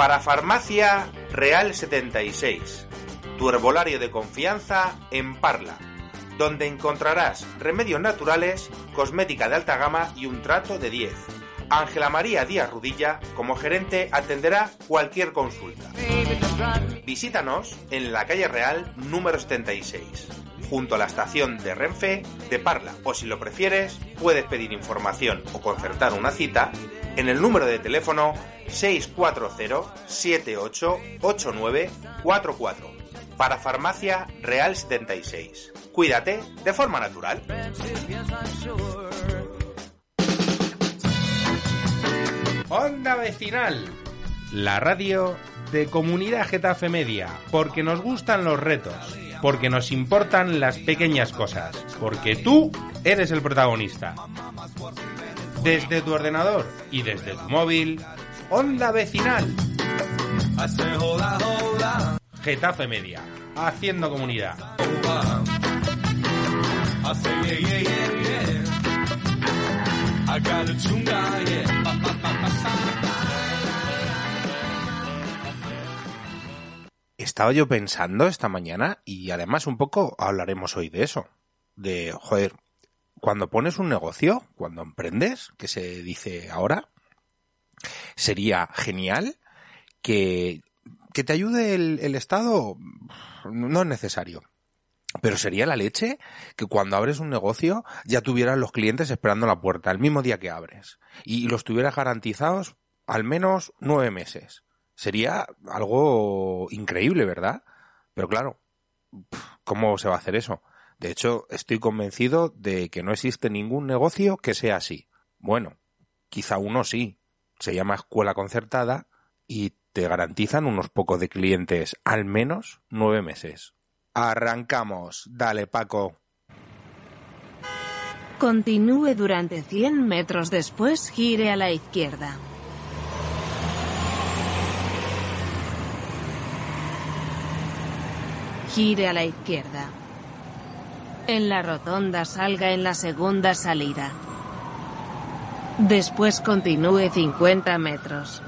Para Farmacia Real 76, tu herbolario de confianza en Parla, donde encontrarás remedios naturales, cosmética de alta gama y un trato de 10. Ángela María Díaz Rudilla, como gerente, atenderá cualquier consulta. Visítanos en la calle Real número 76, junto a la estación de Renfe de Parla, o si lo prefieres, puedes pedir información o concertar una cita en el número de teléfono 640-788944 para Farmacia Real 76. Cuídate de forma natural. Onda Vecinal, la radio de Comunidad Getafe Media, porque nos gustan los retos, porque nos importan las pequeñas cosas, porque tú eres el protagonista. Desde tu ordenador y desde tu móvil, Onda Vecinal. Getafe Media, haciendo comunidad. Estaba yo pensando esta mañana y además un poco hablaremos hoy de eso. De, joder, cuando pones un negocio, cuando emprendes, que se dice ahora, sería genial que, que te ayude el, el Estado. No es necesario. Pero sería la leche que cuando abres un negocio ya tuvieras los clientes esperando la puerta el mismo día que abres y los tuvieras garantizados al menos nueve meses. Sería algo increíble, ¿verdad? Pero claro, ¿cómo se va a hacer eso? De hecho, estoy convencido de que no existe ningún negocio que sea así. Bueno, quizá uno sí. Se llama escuela concertada y te garantizan unos pocos de clientes al menos nueve meses. Arrancamos. Dale, Paco. Continúe durante 100 metros después, gire a la izquierda. Gire a la izquierda. En la rotonda salga en la segunda salida. Después continúe 50 metros.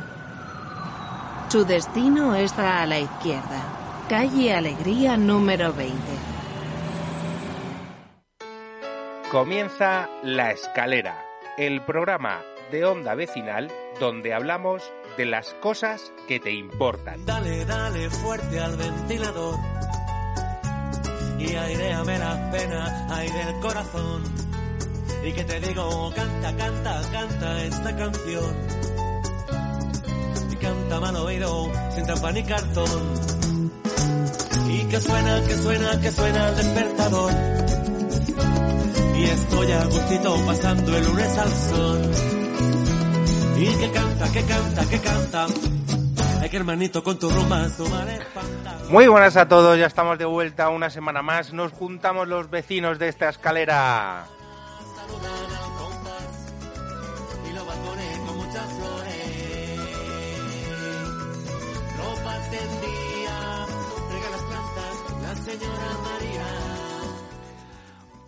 Su destino está a la izquierda. Calle Alegría número 20. Comienza La Escalera, el programa de onda vecinal donde hablamos de las cosas que te importan. Dale, dale fuerte al ventilador y aireame las penas, aire el corazón. Y que te digo, canta, canta, canta esta canción. Y canta mal oído, sin trampa ni cartón. Y que suena, que suena, que suena el despertador. Y estoy a gustito pasando el lunes al sol. Y que canta, que canta, que canta. Que hermanito con tu rumba. Muy buenas a todos, ya estamos de vuelta una semana más. Nos juntamos los vecinos de esta escalera.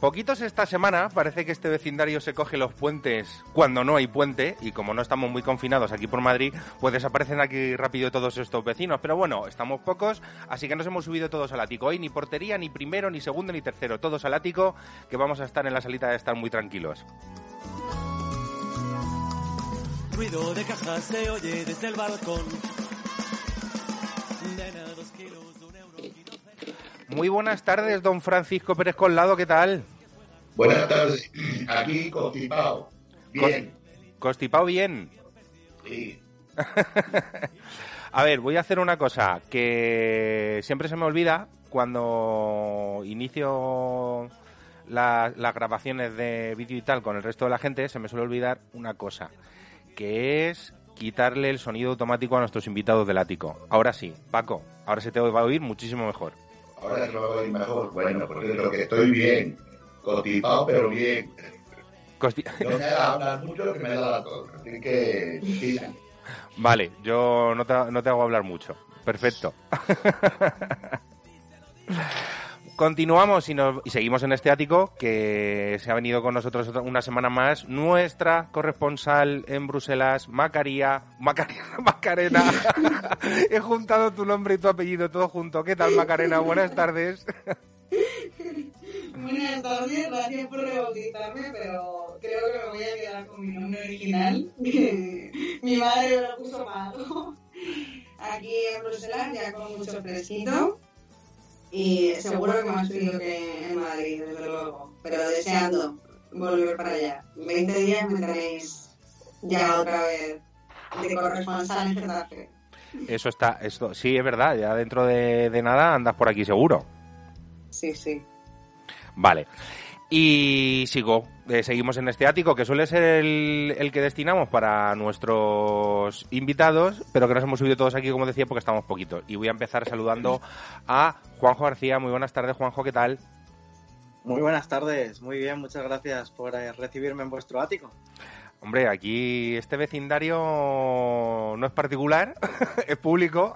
Poquitos esta semana, parece que este vecindario se coge los puentes cuando no hay puente y como no estamos muy confinados aquí por Madrid, pues desaparecen aquí rápido todos estos vecinos. Pero bueno, estamos pocos, así que nos hemos subido todos al ático. Hoy ni portería, ni primero, ni segundo, ni tercero, todos al ático, que vamos a estar en la salita de estar muy tranquilos. Ruido de cajas se oye desde el balcón. Nena, dos kilos, un euro, quince. Muy buenas tardes, don Francisco Pérez Colado, ¿qué tal? Buenas tardes. Aquí constipado. Bien. Constipado bien. Sí. A ver, voy a hacer una cosa que siempre se me olvida cuando inicio la- las grabaciones de vídeo y tal con el resto de la gente, se me suele olvidar una cosa, que es quitarle el sonido automático a nuestros invitados del ático. Ahora sí, Paco, ahora se te va a oír muchísimo mejor. Ahora se va a oír mejor. Bueno, porque lo que estoy bien. Constipado, pero bien. Costi- No me hagas hablar mucho que me da la tos. Así que, sí. Vale, yo no te, no te hago hablar mucho. Perfecto. Continuamos y, nos, y seguimos en este ático que se ha venido con nosotros una semana más nuestra corresponsal en Bruselas, Macaría, Macaría, Macarena. He juntado tu nombre y tu apellido todo junto. ¿Qué tal, Macarena? Buenas tardes. Buenas tardes, gracias por rebautizarme, pero creo que me voy a quedar con mi nombre original, que mi madre me lo puso mal. Aquí en Bruselas ya con mucho fresquito y seguro que más frío que en Madrid, desde luego, pero deseando volver para allá. 20 días me tenéis ya otra vez de corresponsal en Getafe. Eso está, esto, sí, es verdad, ya dentro de, de nada andas por aquí seguro. Sí, sí. Vale. Y sigo, eh, seguimos en este ático, que suele ser el, el que destinamos para nuestros invitados, pero que nos hemos subido todos aquí, como decía, porque estamos poquitos. Y voy a empezar saludando a Juanjo García. Muy buenas tardes, Juanjo, ¿qué tal? Muy buenas tardes, muy bien, muchas gracias por eh, recibirme en vuestro ático. Hombre, aquí este vecindario no es particular, es público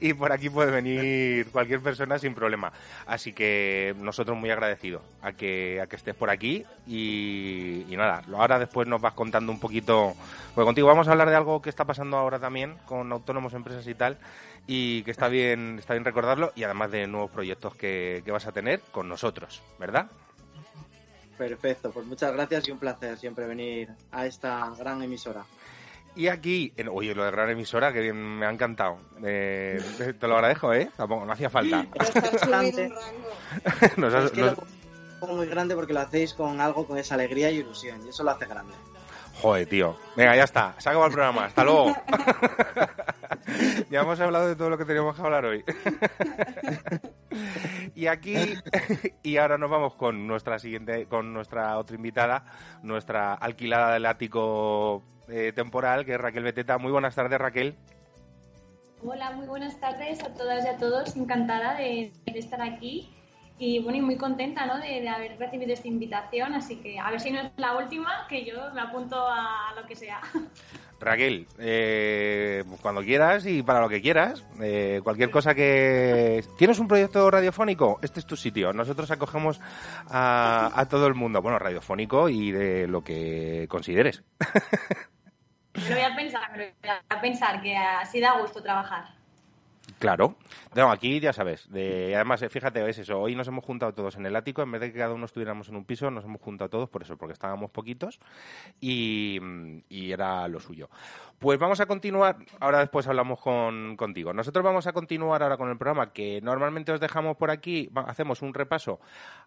y por aquí puede venir cualquier persona sin problema. Así que nosotros muy agradecidos a que, a que estés por aquí y, y nada, ahora después nos vas contando un poquito, pues contigo vamos a hablar de algo que está pasando ahora también con autónomos, empresas y tal y que está bien, está bien recordarlo y además de nuevos proyectos que, que vas a tener con nosotros, ¿verdad? Perfecto, pues muchas gracias y un placer siempre venir a esta gran emisora. Y aquí, en- oye, lo de gran emisora, que bien, me ha encantado. Eh, te lo agradezco, ¿eh? Tampoco, no hacía falta. Pero estás subiendo un rango. Nos has- Es que nos- lo pongo muy grande porque lo hacéis con algo, con esa alegría y ilusión, y eso lo hace grande. Joder, tío. Venga, ya está. Se el programa. Hasta luego. ya hemos hablado de todo lo que teníamos que hablar hoy. y aquí, y ahora nos vamos con nuestra siguiente, con nuestra otra invitada, nuestra alquilada del ático eh, temporal, que es Raquel Beteta. Muy buenas tardes, Raquel. Hola, muy buenas tardes a todas y a todos. Encantada de estar aquí y bueno, y muy contenta ¿no? de, de haber recibido esta invitación. Así que a ver si no es la última, que yo me apunto a, lo que sea. Raquel, eh, cuando quieras y para lo que quieras, eh, cualquier cosa que... ¿Tienes un proyecto radiofónico? Este es tu sitio. Nosotros acogemos a, a todo el mundo, bueno, radiofónico y de lo que consideres. Me lo voy a pensar, me lo voy a pensar, que así da gusto trabajar. Claro. No, aquí ya sabes. De, además, eh, fíjate, es eso. Hoy nos hemos juntado todos en el ático. En vez de que cada uno estuviéramos en un piso, nos hemos juntado todos por eso, porque estábamos poquitos y, era lo suyo. Pues vamos a continuar. Ahora después hablamos con, contigo. Nosotros vamos a continuar ahora con el programa que normalmente os dejamos por aquí. Hacemos un repaso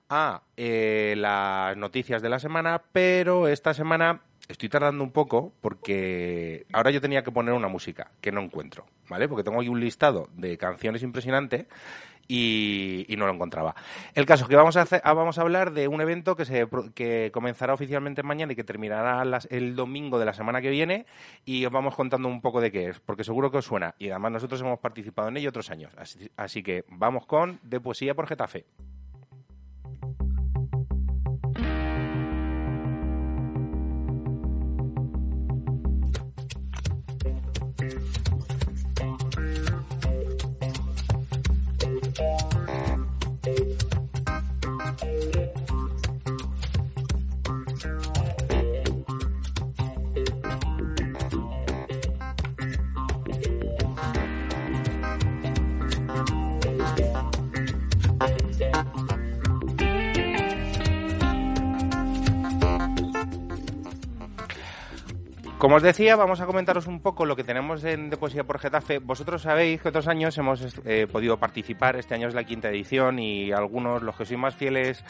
a eh, las noticias de la semana, pero esta semana estoy tardando un poco porque ahora yo tenía que poner una música que no encuentro, ¿vale? Porque tengo aquí un listado de canciones impresionante y, no lo encontraba. El caso es que vamos a, hacer- ah, vamos a hablar de un evento que, se, que comenzará oficialmente mañana y que terminará las- el domingo de la semana que viene y os vamos contando un poco de qué es, porque seguro que os suena y además nosotros hemos participado en ello otros años. Así, así que vamos con De Poesía por Getafe. Como os decía, vamos a comentaros un poco lo que tenemos en de Poesía por Getafe. Vosotros sabéis que otros años hemos eh, podido participar, este año es la quinta edición y algunos, los que sois más fieles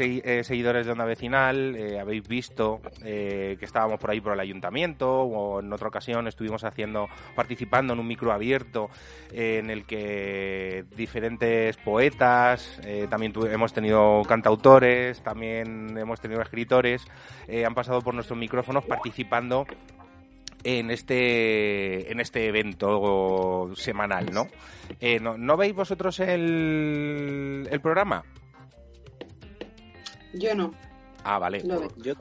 eh, seguidores de Onda Vecinal, eh, habéis visto eh, que estábamos por ahí por el ayuntamiento o en otra ocasión estuvimos haciendo, participando en un micro abierto en el que diferentes poetas, también tu- hemos tenido cantautores, también hemos tenido escritores, han pasado por nuestros micrófonos participando en este en este evento semanal, ¿no? Eh, ¿no, ¿no veis vosotros el, el programa? Yo no. Ah, vale. Veo. Yo,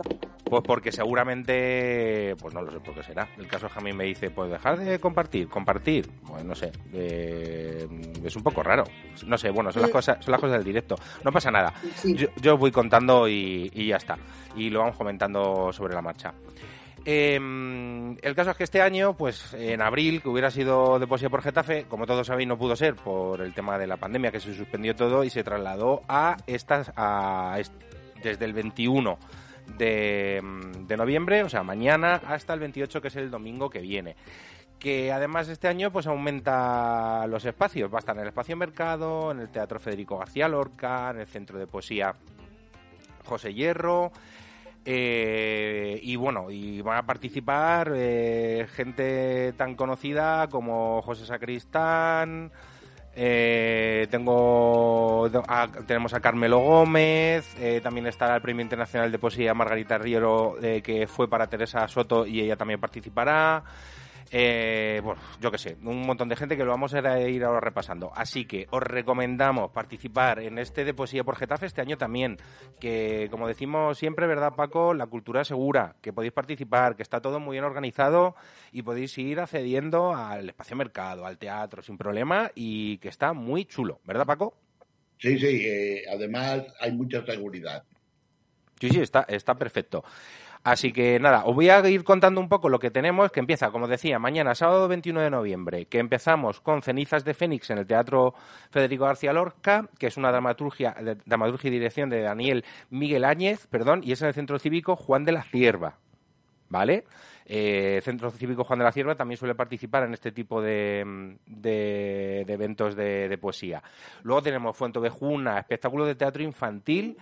Pues porque seguramente, pues no lo sé por qué será. El caso es que a mí me dice, pues dejar de compartir, compartir. Pues no sé, eh, es un poco raro. No sé, bueno, son las cosas, son las cosas del directo. No pasa nada. Sí. Yo, yo voy contando y, y ya está. Y lo vamos comentando sobre la marcha. Eh, el caso es que este año, pues en abril, que hubiera sido de poesía por Getafe, como todos sabéis, no pudo ser por el tema de la pandemia, que se suspendió todo y se trasladó a estas, a, desde el 21 de, de noviembre, o sea, mañana, hasta el 28, que es el domingo que viene. Que además este año pues aumenta los espacios. Va a estar en el espacio Mercado, en el Teatro Federico García Lorca, en el Centro de Poesía José Hierro. Eh, y bueno, y van a participar eh, gente tan conocida como José Sacristán. eh, tengo tenemos a Carmelo Gómez, también estará el Premio Internacional de Poesía Margarita Riero, que fue para Teresa Soto y ella también participará. Eh, bueno, yo qué sé, un montón de gente que lo vamos a ir ahora repasando. Así que os recomendamos participar en este de Poesía por Getafe este año también. Que, como decimos siempre, ¿verdad, Paco? La cultura es segura, que podéis participar, que está todo muy bien organizado y podéis ir accediendo al espacio mercado, al teatro, sin problema y que está muy chulo, ¿verdad, Paco? Sí, sí, eh, además hay mucha seguridad. Sí, sí, está, está perfecto. Así que nada, os voy a ir contando un poco lo que tenemos, que empieza, como decía, mañana, sábado 21 de noviembre, que empezamos con Cenizas de Fénix en el Teatro Federico García Lorca, que es una dramaturgia, de- dramaturgia y dirección de Daniel Miguel Áñez, perdón, y es en el Centro Cívico Juan de la Cierva. ¿Vale? Eh, Centro Cívico Juan de la Cierva también suele participar en este tipo de, de- de eventos de, de poesía. Luego tenemos Fuentovejuna, espectáculo de teatro infantil,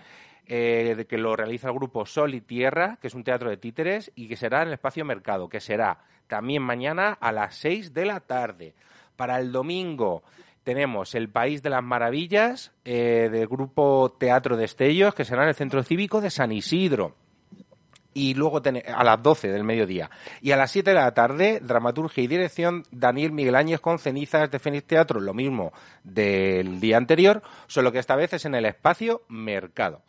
eh, de que lo realiza el grupo Sol y Tierra, que es un teatro de títeres, y que será en el espacio Mercado, que será también mañana a las 6 de la tarde. Para el domingo tenemos El País de las Maravillas, eh, del grupo Teatro Destellos, que será en el Centro Cívico de San Isidro y luego a las 12 del mediodía. Y a las 7 de la tarde, dramaturgia y dirección, Daniel Miguel Áñez con cenizas de Fénix Teatro, lo mismo del día anterior, solo que esta vez es en el espacio Mercado.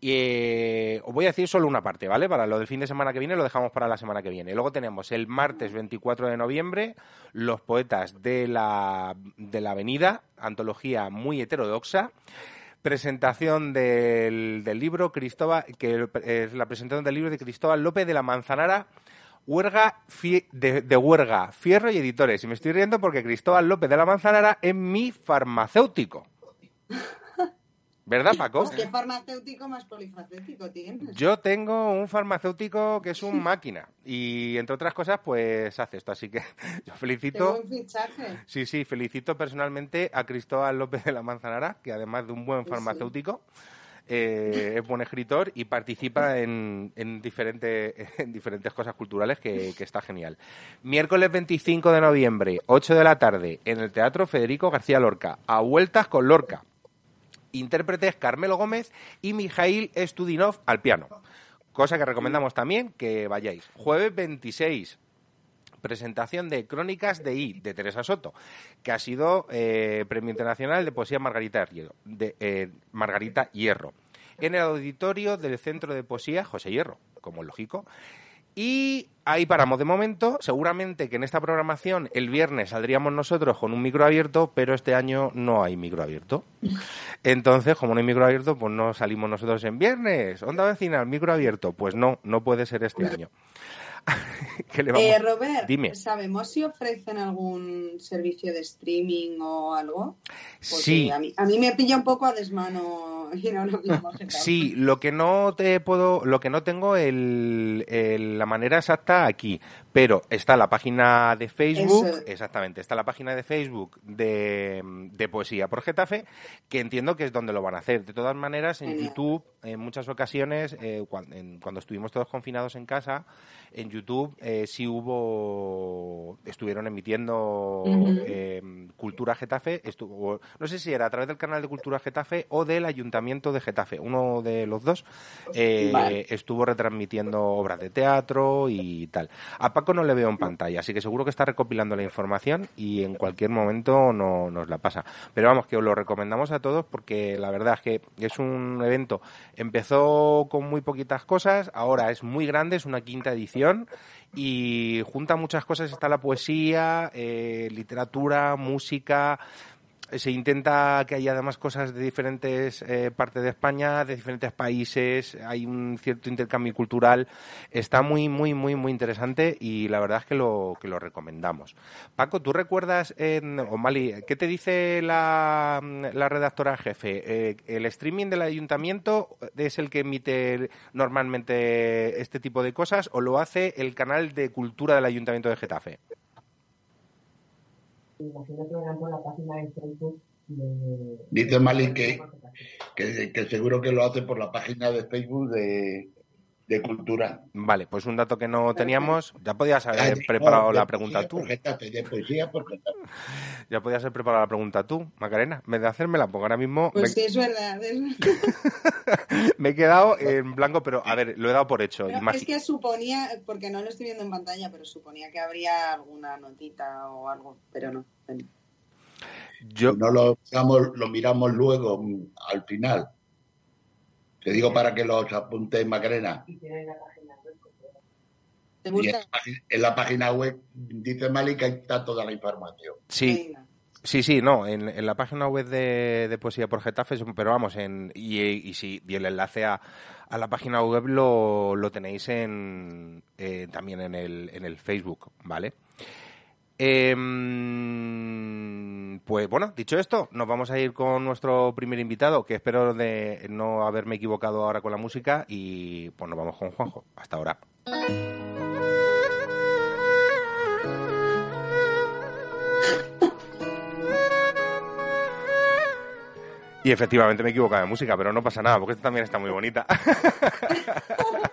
Y eh, os voy a decir solo una parte, ¿vale? Para lo del fin de semana que viene lo dejamos para la semana que viene. Luego tenemos el martes 24 de noviembre, Los Poetas de la, de la Avenida, antología muy heterodoxa presentación del, del libro Cristóbal, que es la presentación del libro de Cristóbal López de la Manzanara, Huerga de, de Huerga, Fierro y Editores. Y me estoy riendo porque Cristóbal López de la Manzanara es mi farmacéutico. ¿Verdad, Paco? Pues qué farmacéutico más polifacético tienes. Yo tengo un farmacéutico que es un máquina y entre otras cosas pues hace esto, así que yo felicito buen fichaje. Sí, sí, felicito personalmente a Cristóbal López de la Manzanara, que además de un buen Sí. farmacéutico, eh, es buen escritor y participa en, en, diferente- en diferentes cosas culturales que, que está genial. Miércoles 25 de noviembre, 8 de la tarde, en el Teatro Federico García Lorca, a vueltas con Lorca. Intérpretes Carmelo Gómez y Mijail Studinov al piano. Cosa que recomendamos también que vayáis. Jueves 26, presentación de Crónicas de I, de Teresa Soto, que ha sido eh, Premio Internacional de Poesía Margarita Hierro, de, eh, Margarita Hierro, en el auditorio del Centro de Poesía José Hierro, como lógico. Y ahí paramos de momento. Seguramente que en esta programación el viernes saldríamos nosotros con un micro abierto, pero este año no hay micro abierto. Entonces, como no hay micro abierto, pues no salimos nosotros en viernes. Onda vecina, micro abierto. Pues no, no puede ser este año. ¿Qué le vamos? Eh, Robert, Dime. ¿sabemos si ofrecen algún servicio de streaming o algo? Porque Sí. A mí, a mí me pilla un poco a desmano lo mismo. tal. Sí, lo que no te puedo, lo que no tengo el, el- la manera exacta aquí, pero está la página de Facebook, Eso. exactamente, está la página de Facebook de, de Poesía por Getafe, que entiendo que es donde lo van a hacer. De todas maneras, en Genial. YouTube, en muchas ocasiones, eh, en- cuando estuvimos todos confinados en casa, en YouTube eh, sí hubo, estuvieron emitiendo eh, Cultura Getafe, estuvo, no sé si era a través del canal de Cultura Getafe o del Ayuntamiento de Getafe, uno de los dos Vale. estuvo retransmitiendo obras de teatro y tal. A Paco no le veo en pantalla, así que seguro que está recopilando la información y en cualquier momento no, nos la pasa. Pero vamos, que os lo recomendamos a todos porque la verdad es que es un evento, empezó con muy poquitas cosas, ahora es muy grande, es una quinta edición y junta muchas cosas, está la poesía, eh, literatura, música, se intenta que haya además cosas de diferentes eh, partes de España, de diferentes países, hay un cierto intercambio cultural, está muy, muy, muy, muy interesante y la verdad es que lo, que lo recomendamos. Paco, ¿tú recuerdas, en, o Mali, qué te dice la, la redactora jefe? Eh, ¿El streaming del ayuntamiento es el que emite normalmente este tipo de cosas o lo hace el canal de cultura del ayuntamiento de Getafe? Imagino que verán por la página de Facebook de... Dice Mali que, que, que seguro que lo hace por la página de Facebook de, de cultura. Vale, pues un dato que no teníamos. Ya podías haber preparado no, la pregunta poesía tú. Getafe, de poesía por. Ya podías haber preparado la pregunta tú, Macarena. En vez de hacérmela, porque ahora mismo Pues me, sí, es verdad. es verdad. me he quedado en blanco, pero a ver, lo he dado por hecho. Pero es que suponía, porque no lo estoy viendo en pantalla, pero suponía que habría alguna notita o algo, pero no. Yo, No lo miramos, lo miramos luego mm, al final. Te digo para que los apuntes, Macarena. y tienen la página web. ¿Te Y en, la página- en la página web dice Mali que ahí está toda la información. sí, sí, sí, no. En, en la página web de, de Poesía por Getafe, pero vamos, en, y, y sí, y el enlace a, a la página web lo, lo tenéis en, eh, también en el, en el Facebook, ¿vale? Em, pues bueno, dicho esto, nos vamos a ir con nuestro primer invitado, que espero de no haberme equivocado ahora con la música, y pues nos vamos con Juanjo. Hasta ahora. Y efectivamente me he equivocado de música, pero no pasa nada, porque esta también está muy bonita.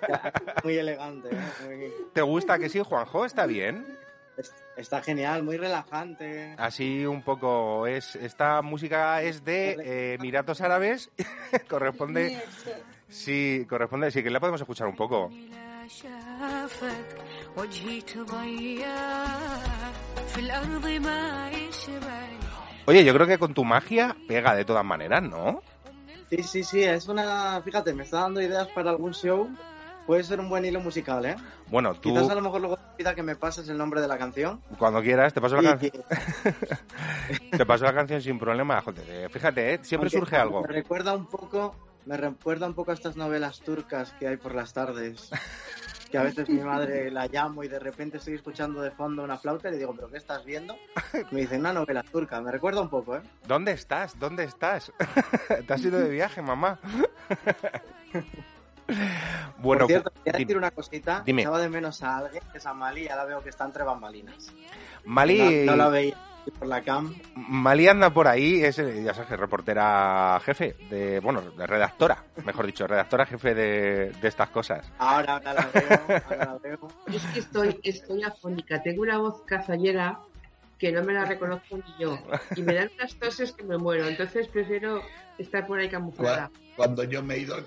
Muy elegante, ¿eh? Muy- ¿Te gusta que sí, Juanjo? ¿Está bien? Está genial, muy relajante. Así un poco es. Esta música es de eh, Emiratos Árabes. corresponde. Sí, corresponde. Sí, que la podemos escuchar un poco. Oye, yo creo que con tu magia pega de todas maneras, ¿no? Sí, sí, sí. Es una. Fíjate, me está dando ideas para algún show Puede ser un buen hilo musical, ¿eh? bueno tú Quizás a lo mejor luego pida que me pases el nombre de la canción. cuando quieras te paso la canción te paso la canción sin problema joder, eh, fíjate ¿eh? siempre aunque surge algo Me recuerda un poco, me recuerda un poco a estas novelas turcas que hay por las tardes. Que a veces mi madre la llamo y de repente estoy escuchando de fondo una flauta y le digo, ¿pero qué estás viendo? Me dice, una novela turca. Me recuerda un poco, ¿eh? ¿dónde estás? ¿dónde estás? te has ido de viaje mamá bueno Por cierto, quería decir una cosita. dime. Echaba de menos a alguien, que es a Mali, ahora veo que está entre bambalinas. Mali No, no la veía por la cam. Mali anda por ahí, es, eh, ya sabes, que reportera jefe, de, bueno, de redactora, mejor dicho, redactora jefe de, de estas cosas. Ahora, ahora la veo, ahora la veo. Es que estoy, estoy afónica. Tengo una voz cazallera que no me la reconozco ni yo. Y me dan unas toses que me muero. Entonces prefiero estar por ahí camuflada. Cuando yo me he ido,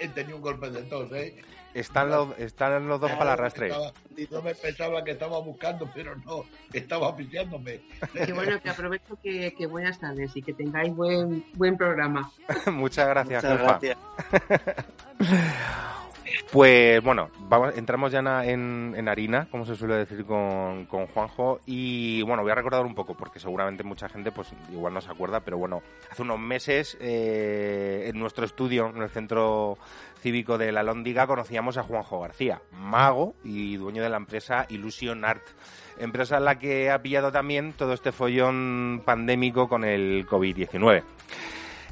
he tenido un golpe de tos, ¿eh? Están los, están los dos para el arrastre. Estaba- no me pensaba que estaba buscando, pero no, estaba piseándome. Que bueno, que aprovecho que, que buenas tardes y que tengáis buen, buen programa. Muchas gracias, Muchas gracias. Pues bueno, vamos, entramos ya en, en harina, como se suele decir con, con Juanjo, y bueno, voy a recordar un poco, porque seguramente mucha gente pues igual no se acuerda, pero bueno, hace unos meses eh, en nuestro estudio, en el centro cívico de la Lóndiga, conocíamos a Juanjo García, mago y dueño de la empresa Illusion Art, empresa en la que ha pillado también todo este follón pandémico con el COVID-19.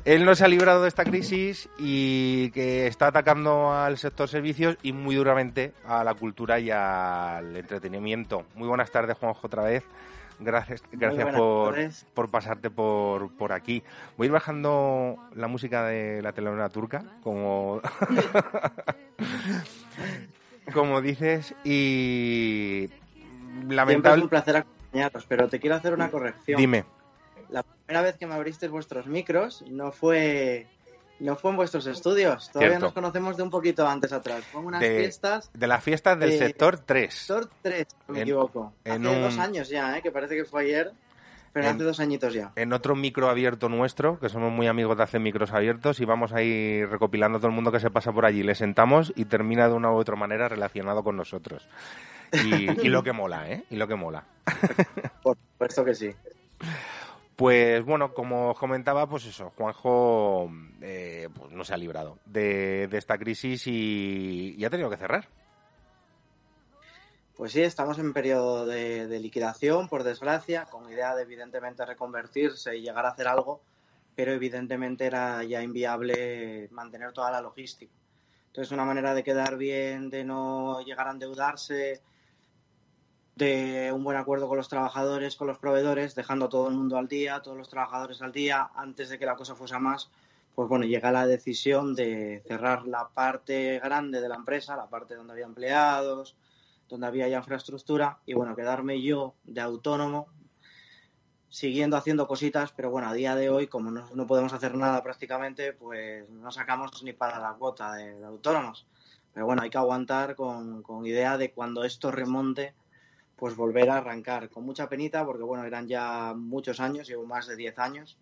Él no se ha librado de esta crisis y que está atacando al sector servicios y muy duramente a la cultura y al entretenimiento. Muy buenas tardes, Juanjo, otra vez. Gracias, gracias por, por pasarte por, por aquí. Voy a ir bajando la música de la telenovela turca, como, como dices, y Siempre es lamentable. un placer acompañaros, pero te quiero hacer una corrección. Dime. Primera vez que me abristeis vuestros micros no fue No fue en vuestros estudios, todavía Cierto. nos conocemos de un poquito antes atrás. Fue unas De- fiestas De las fiestas del Eh, sector 3. Sector 3, si no me En- equivoco. en hace un- dos años ya, ¿eh? que parece que fue ayer, pero En- hace dos añitos ya. En otro micro abierto nuestro, que somos muy amigos de hacer micros abiertos, y vamos a ir recopilando todo el mundo que se pasa por allí. Le sentamos y termina de una u otra manera relacionado con nosotros. Y, y lo que mola, ¿eh? Y lo que mola. Por supuesto que sí. Pues bueno, como os comentaba, pues eso, Juanjo eh, pues no se ha librado de, esta crisis y, y ha tenido que cerrar. Pues sí, estamos en periodo de, de liquidación, por desgracia, con idea de evidentemente reconvertirse y llegar a hacer algo, pero evidentemente era ya inviable mantener toda la logística. Entonces, una manera de quedar bien, de no llegar a endeudarse, de un buen acuerdo con los trabajadores, con los proveedores, dejando a todo el mundo al día, todos los trabajadores al día, antes de que la cosa fuese más, pues bueno, llega la decisión de cerrar la parte grande de la empresa, la parte donde había empleados, donde había ya infraestructura, y bueno, quedarme yo de autónomo, siguiendo haciendo cositas, pero bueno, a día de hoy, como no, no podemos hacer nada prácticamente, pues no sacamos ni para la cuota de, de autónomos. Pero bueno, hay que aguantar con, con idea de cuando esto remonte, pues volver a arrancar. Con mucha penita, porque bueno, eran ya muchos años, llevo más de 10 años,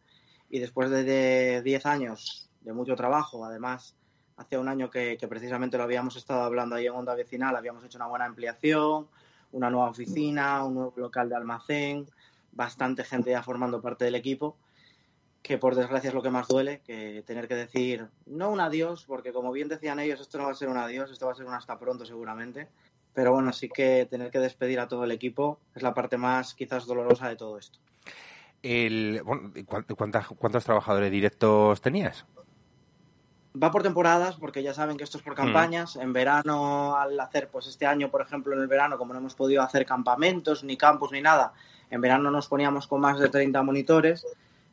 y después de- de 10 años de mucho trabajo, además, hace un año que, que precisamente lo habíamos estado hablando ahí en Onda Vecinal, habíamos hecho una buena ampliación, una nueva oficina, un nuevo local de almacén, bastante gente ya formando parte del equipo, que por desgracia es lo que más duele, que tener que decir, no un adiós, porque como bien decían ellos, esto no va a ser un adiós, esto va a ser un hasta pronto seguramente, pero bueno, sí que tener que despedir a todo el equipo es la parte más quizás dolorosa de todo esto. El, bueno, ¿cuán- cuántas- ¿Cuántos trabajadores directos tenías? Va por temporadas, porque ya saben que esto es por campañas. En verano, al hacer, pues este año, por ejemplo, en el verano, como no hemos podido hacer campamentos, ni campus, ni nada, en verano nos poníamos con más de 30 monitores,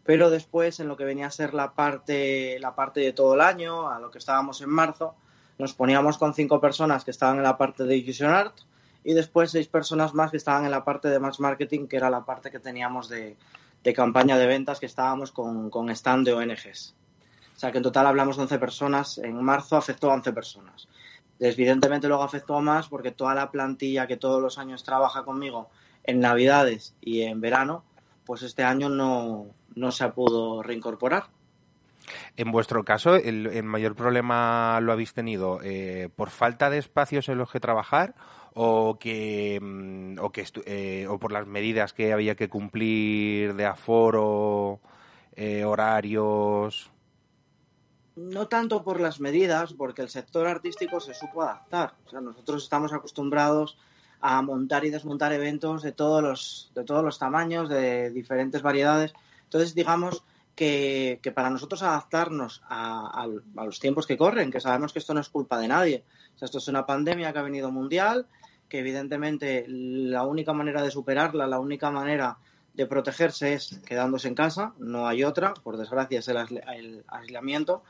pero después, en lo que venía a ser la parte, la parte de todo el año, a lo que estábamos en marzo, nos poníamos con cinco personas que estaban en la parte de Fusion Art y después seis personas más que estaban en la parte de Mass Marketing, que era la parte que teníamos de, de campaña de ventas, que estábamos con, con stand de ONGs. O sea que en total hablamos de 11 personas. En marzo afectó a 11 personas. Evidentemente luego afectó a más porque toda la plantilla que todos los años trabaja conmigo en Navidades y en verano, pues este año no, no se pudo reincorporar. En vuestro caso, el, el mayor problema lo habéis tenido eh, por falta de espacios en los que trabajar o que mm, o que eh, o por las medidas que había que cumplir de aforo, eh, horarios. No tanto por las medidas, porque el sector artístico se supo adaptar. O sea, nosotros estamos acostumbrados a montar y desmontar eventos de todos los, de todos los tamaños, de diferentes variedades. Entonces, digamos que, para nosotros adaptarnos a, los tiempos que corren, que sabemos que esto no es culpa de nadie. Esto es una pandemia que ha venido mundial, que evidentemente la única manera de superarla, la única manera de protegerse es quedándose en casa, no hay otra, por desgracia es el, el aislamiento,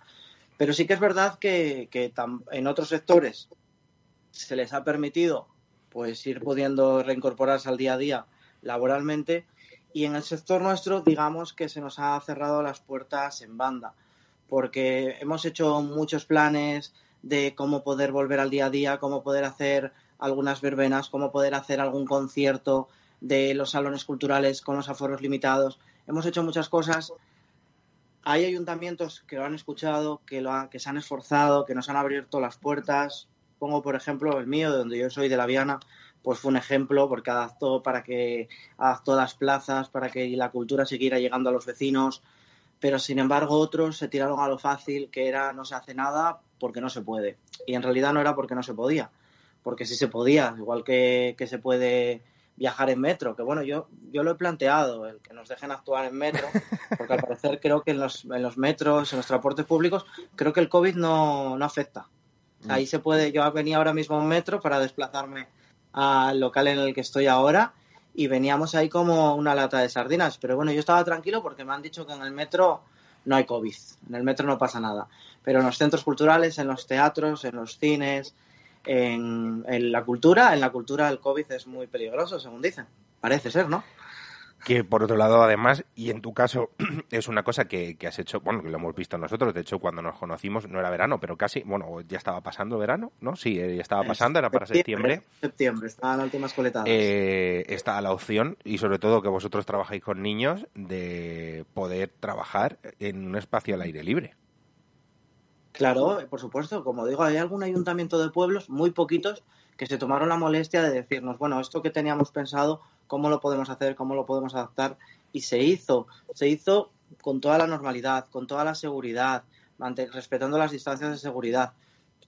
pero sí que es verdad que, que en otros sectores se les ha permitido pues ir pudiendo reincorporarse al día a día laboralmente y en el sector nuestro digamos que se nos ha cerrado las puertas en banda porque hemos hecho muchos planes de cómo poder volver al día a día, cómo poder hacer algunas verbenas, cómo poder hacer algún concierto de los salones culturales con los aforos limitados. Hemos hecho muchas cosas. Hay ayuntamientos que lo han escuchado, que, lo que se han esforzado, que nos han abierto las puertas. Pongo, por ejemplo, el mío, de donde yo soy, de La Viana, pues fue un ejemplo porque adaptó para que adaptó las plazas, para que la cultura siguiera llegando a los vecinos. Pero sin embargo, otros se tiraron a lo fácil, que era no se hace nada porque no se puede. Y en realidad no era porque no se podía, porque sí se podía, igual que, que se puede viajar en metro, que bueno, yo, yo lo he planteado, el que nos dejen actuar en metro, porque al parecer creo que en los, en los metros, en los transportes públicos, creo que el COVID no, no afecta. Ahí se puede, yo venía ahora mismo en metro para desplazarme al local en el que estoy ahora y veníamos ahí como una lata de sardinas, pero bueno, yo estaba tranquilo porque me han dicho que en el metro no hay COVID, en el metro no pasa nada, pero en los centros culturales, en los teatros, en los cines, en, en la cultura, en la cultura el COVID es muy peligroso, según dicen. Parece ser, ¿no? Que por otro lado, además, y en tu caso, es una cosa que, que has hecho, bueno, que lo hemos visto nosotros, de hecho, cuando nos conocimos no era verano, pero casi, bueno, ya estaba pasando verano, ¿no? Sí, eh, ya estaba pasando, era para septiembre. Septiembre, estaban las últimas coletadas. Eh, está la opción, y sobre todo que vosotros trabajáis con niños, de poder trabajar en un espacio al aire libre. Claro, por supuesto. Como digo, hay algún ayuntamiento de pueblos, muy poquitos, que se tomaron la molestia de decirnos, bueno, esto que teníamos pensado, ¿cómo lo podemos hacer? ¿Cómo lo podemos adaptar? Y se hizo. Se hizo con toda la normalidad, con toda la seguridad, respetando las distancias de seguridad.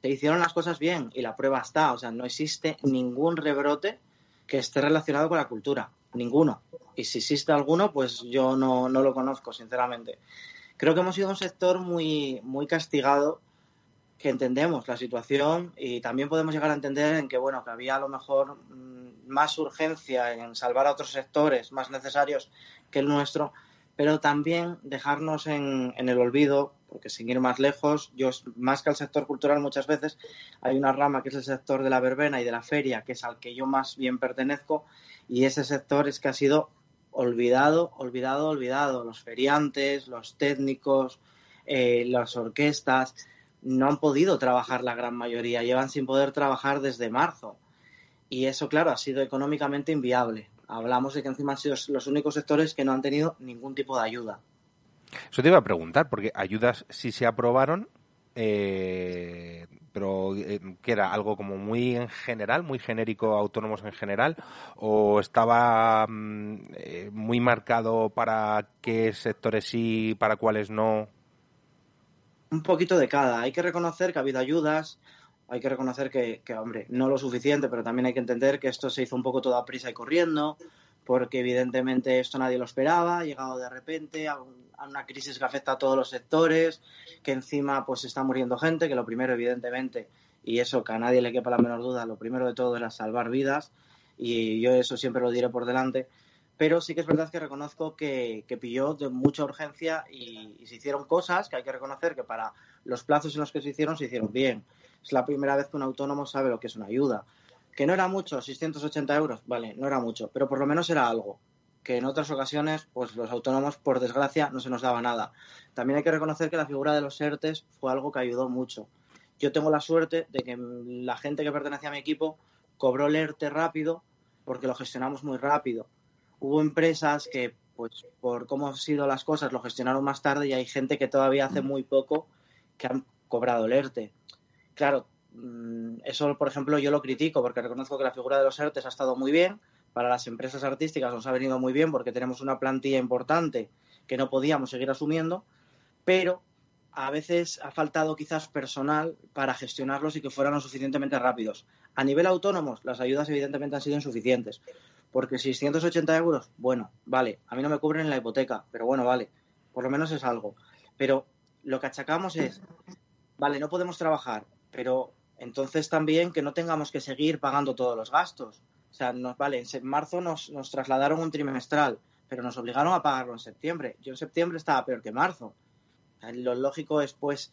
Se hicieron las cosas bien y la prueba está. O sea, no existe ningún rebrote que esté relacionado con la cultura. Ninguno. Y si existe alguno, pues yo no, no lo conozco, sinceramente creo que hemos sido un sector muy, muy castigado, que entendemos la situación y también podemos llegar a entender en que, bueno, que había a lo mejor mm, más urgencia en salvar a otros sectores más necesarios que el nuestro, pero también dejarnos en, el olvido, porque sin ir más lejos, yo más que al sector cultural muchas veces, hay una rama que es el sector de la verbena y de la feria, que es al que yo más bien pertenezco, y ese sector es que ha sido olvidado, olvidado, olvidado. Los feriantes, los técnicos, eh, las orquestas no han podido trabajar la gran mayoría, llevan sin poder trabajar desde marzo. Y eso, claro, ha sido económicamente inviable. Hablamos de que encima han sido los únicos sectores que no han tenido ningún tipo de ayuda. Eso te iba a preguntar, porque ayudas sí se aprobaron, eh, pero eh, que era algo como muy en general, muy genérico, autónomos en general, o estaba mm, eh, muy marcado para qué sectores sí, para cuáles no. Un poquito de cada. Hay que reconocer que ha habido ayudas, hay que reconocer que, que, hombre, no lo suficiente, pero también hay que entender que esto se hizo un poco todo a prisa y corriendo, porque evidentemente esto nadie lo esperaba, ha llegado de repente a, un, a, una crisis que afecta a todos los sectores, que encima pues está muriendo gente, que lo primero evidentemente, y eso que a nadie le quepa la menor duda, lo primero de todo era salvar vidas, y yo eso siempre lo diré por delante, pero sí que es verdad que reconozco que, que pilló de mucha urgencia y, y, se hicieron cosas que hay que reconocer que para los plazos en los que se hicieron se hicieron bien. Es la primera vez que un autónomo sabe lo que es una ayuda. Que no era mucho, 680 euros, vale, no era mucho, pero por lo menos era algo. Que en otras ocasiones, pues los autónomos, por desgracia, no se nos daba nada. También hay que reconocer que la figura de los ERTES fue algo que ayudó mucho. Yo tengo la suerte de que la gente que pertenece a mi equipo cobró el ERTE rápido porque lo gestionamos muy rápido. Hubo empresas que, pues por cómo han sido las cosas, lo gestionaron más tarde y hay gente que todavía hace muy poco que han cobrado el ERTE. Claro, mm, eso, por ejemplo, yo lo critico porque reconozco que la figura de los ERTES ha estado muy bien. Para las empresas artísticas nos ha venido muy bien porque tenemos una plantilla importante que no podíamos seguir asumiendo, pero a veces ha faltado quizás personal para gestionarlos y que fueran lo suficientemente rápidos. A nivel autónomos, las ayudas evidentemente han sido insuficientes, porque 680 euros, bueno, vale, a mí no me cubren la hipoteca, pero bueno, vale, por lo menos es algo. Pero lo que achacamos es, vale, no podemos trabajar, pero entonces también que no tengamos que seguir pagando todos los gastos. O sea, nos, vale, en marzo nos, nos trasladaron un trimestral, pero nos obligaron a pagarlo en septiembre. Yo en septiembre estaba peor que marzo. Lo lógico es, pues,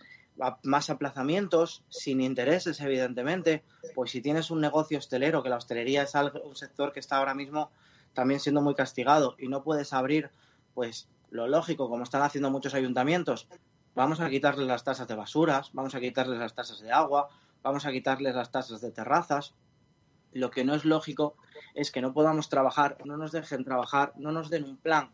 más aplazamientos, sin intereses, evidentemente. Pues si tienes un negocio hostelero, que la hostelería es algo, un sector que está ahora mismo también siendo muy castigado y no puedes abrir, pues lo lógico, como están haciendo muchos ayuntamientos, vamos a quitarles las tasas de basuras, vamos a quitarles las tasas de agua, vamos a quitarles las tasas de terrazas. Lo que no es lógico es que no podamos trabajar, no nos dejen trabajar, no nos den un plan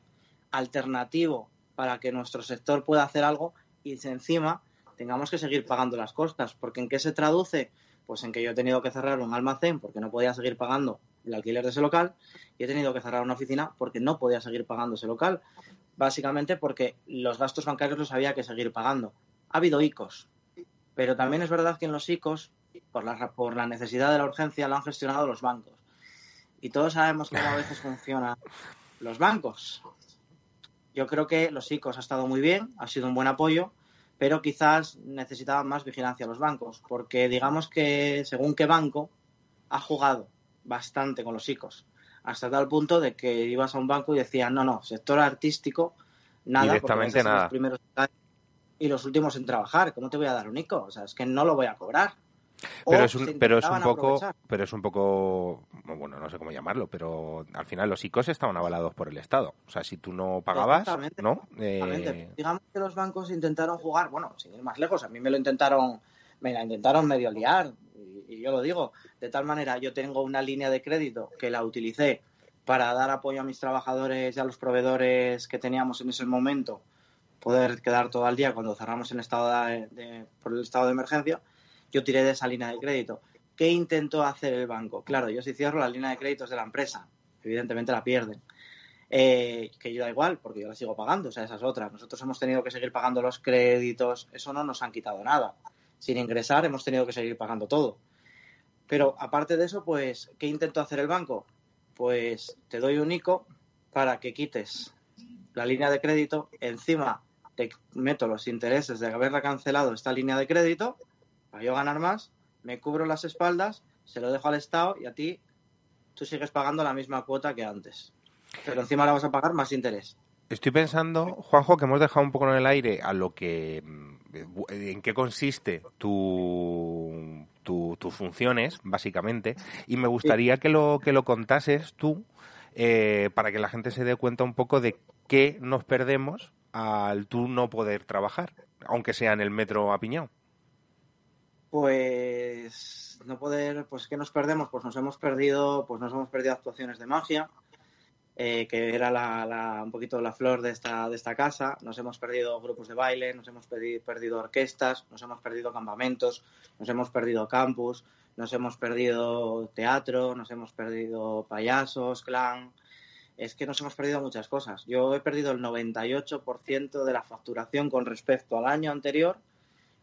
alternativo para que nuestro sector pueda hacer algo y encima tengamos que seguir pagando las costas. Porque ¿en qué se traduce? Pues en que yo he tenido que cerrar un almacén porque no podía seguir pagando el alquiler de ese local y he tenido que cerrar una oficina porque no podía seguir pagando ese local. Básicamente porque los gastos bancarios los había que seguir pagando. Ha habido ICOs, pero también es verdad que en los ICOs, por la, por la necesidad de la urgencia, lo han gestionado los bancos. Y todos sabemos cómo a veces funcionan los bancos. Yo creo que los ICOs ha estado muy bien, ha sido un buen apoyo, pero quizás necesitaban más vigilancia los bancos, porque digamos que según qué banco ha jugado bastante con los ICOs, hasta tal punto de que ibas a un banco y decían, no, no, sector artístico, nada, Directamente nada. Los primeros y los últimos en trabajar, ¿cómo te voy a dar un ICO? O sea, es que no lo voy a cobrar. Pero es un, pero es un poco, aprovechar. pero es un poco, bueno, no sé cómo llamarlo, pero al final los ICOs estaban avalados por el Estado. O sea, si tú no pagabas, Exactamente, ¿no? Exactamente. Eh, Digamos que los bancos intentaron jugar, bueno, sin ir más lejos, a mí me lo intentaron, me la intentaron medio liar, y, yo lo digo, de tal manera, yo tengo una línea de crédito que la utilicé para dar apoyo a mis trabajadores y a los proveedores que teníamos en ese momento, poder quedar todo el día cuando cerramos el estado de, por el estado de emergencia, yo tiré de esa línea de crédito. ¿Qué intentó hacer el banco? Claro, yo si cierro la línea de créditos de la empresa, evidentemente la pierden. Eh, que yo da igual, porque yo la sigo pagando, o sea, esa es otra. Nosotros hemos tenido que seguir pagando los créditos, eso no nos han quitado nada. Sin ingresar hemos tenido que seguir pagando todo. Pero aparte de eso, pues, ¿qué intentó hacer el banco? Pues te doy un ICO para que quites la línea de crédito, encima te meto los intereses de haberla cancelado esta línea de crédito, para yo ganar más, me cubro las espaldas, se lo dejo al Estado y a ti tú sigues pagando la misma cuota que antes. Pero encima ahora vas a pagar más interés. Estoy pensando, Juanjo, que hemos dejado un poco en el aire a lo que mm, en qué consiste tu, tu- tus funciones, básicamente, y me gustaría que lo que lo contases tú eh, para que la gente se dé cuenta un poco de qué nos perdemos al tú no poder trabajar, aunque sea en el metro a Piñao. Pues no poder, pues ¿qué nos perdemos? Pues nos hemos perdido, pues nos hemos perdido actuaciones de magia, eh, que era la, un poquito la flor de esta, de esta casa. Nos hemos perdido grupos de baile, nos hemos perdi- perdido orquestas, nos hemos perdido campamentos, nos hemos perdido campus, nos hemos perdido teatro, nos hemos perdido payasos, clan. Es que nos hemos perdido muchas cosas. Yo he perdido el 98% de la facturación con respecto al año anterior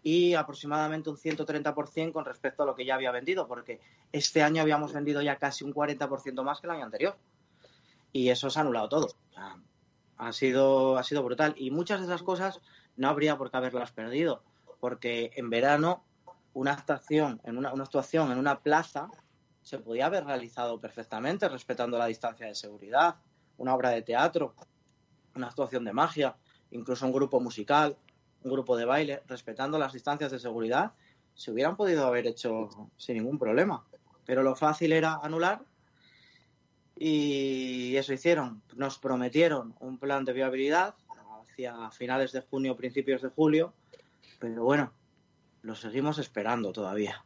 y aproximadamente un 130% con respecto a lo que ya había vendido, porque este año habíamos vendido ya casi un 40% más que el año anterior. Y eso se ha anulado todo. Ha sido, ha sido brutal. Y muchas de esas cosas no habría por qué haberlas perdido, porque en verano una actuación en una, una actuación en una plaza se podía haber realizado perfectamente respetando la distancia de seguridad, una obra de teatro, una actuación de magia, incluso un grupo musical, un grupo de baile, respetando las distancias de seguridad, se hubieran podido haber hecho sin ningún problema. Pero lo fácil era anular y eso hicieron. Nos prometieron un plan de viabilidad hacia finales de junio, principios de julio, pero bueno, lo seguimos esperando todavía.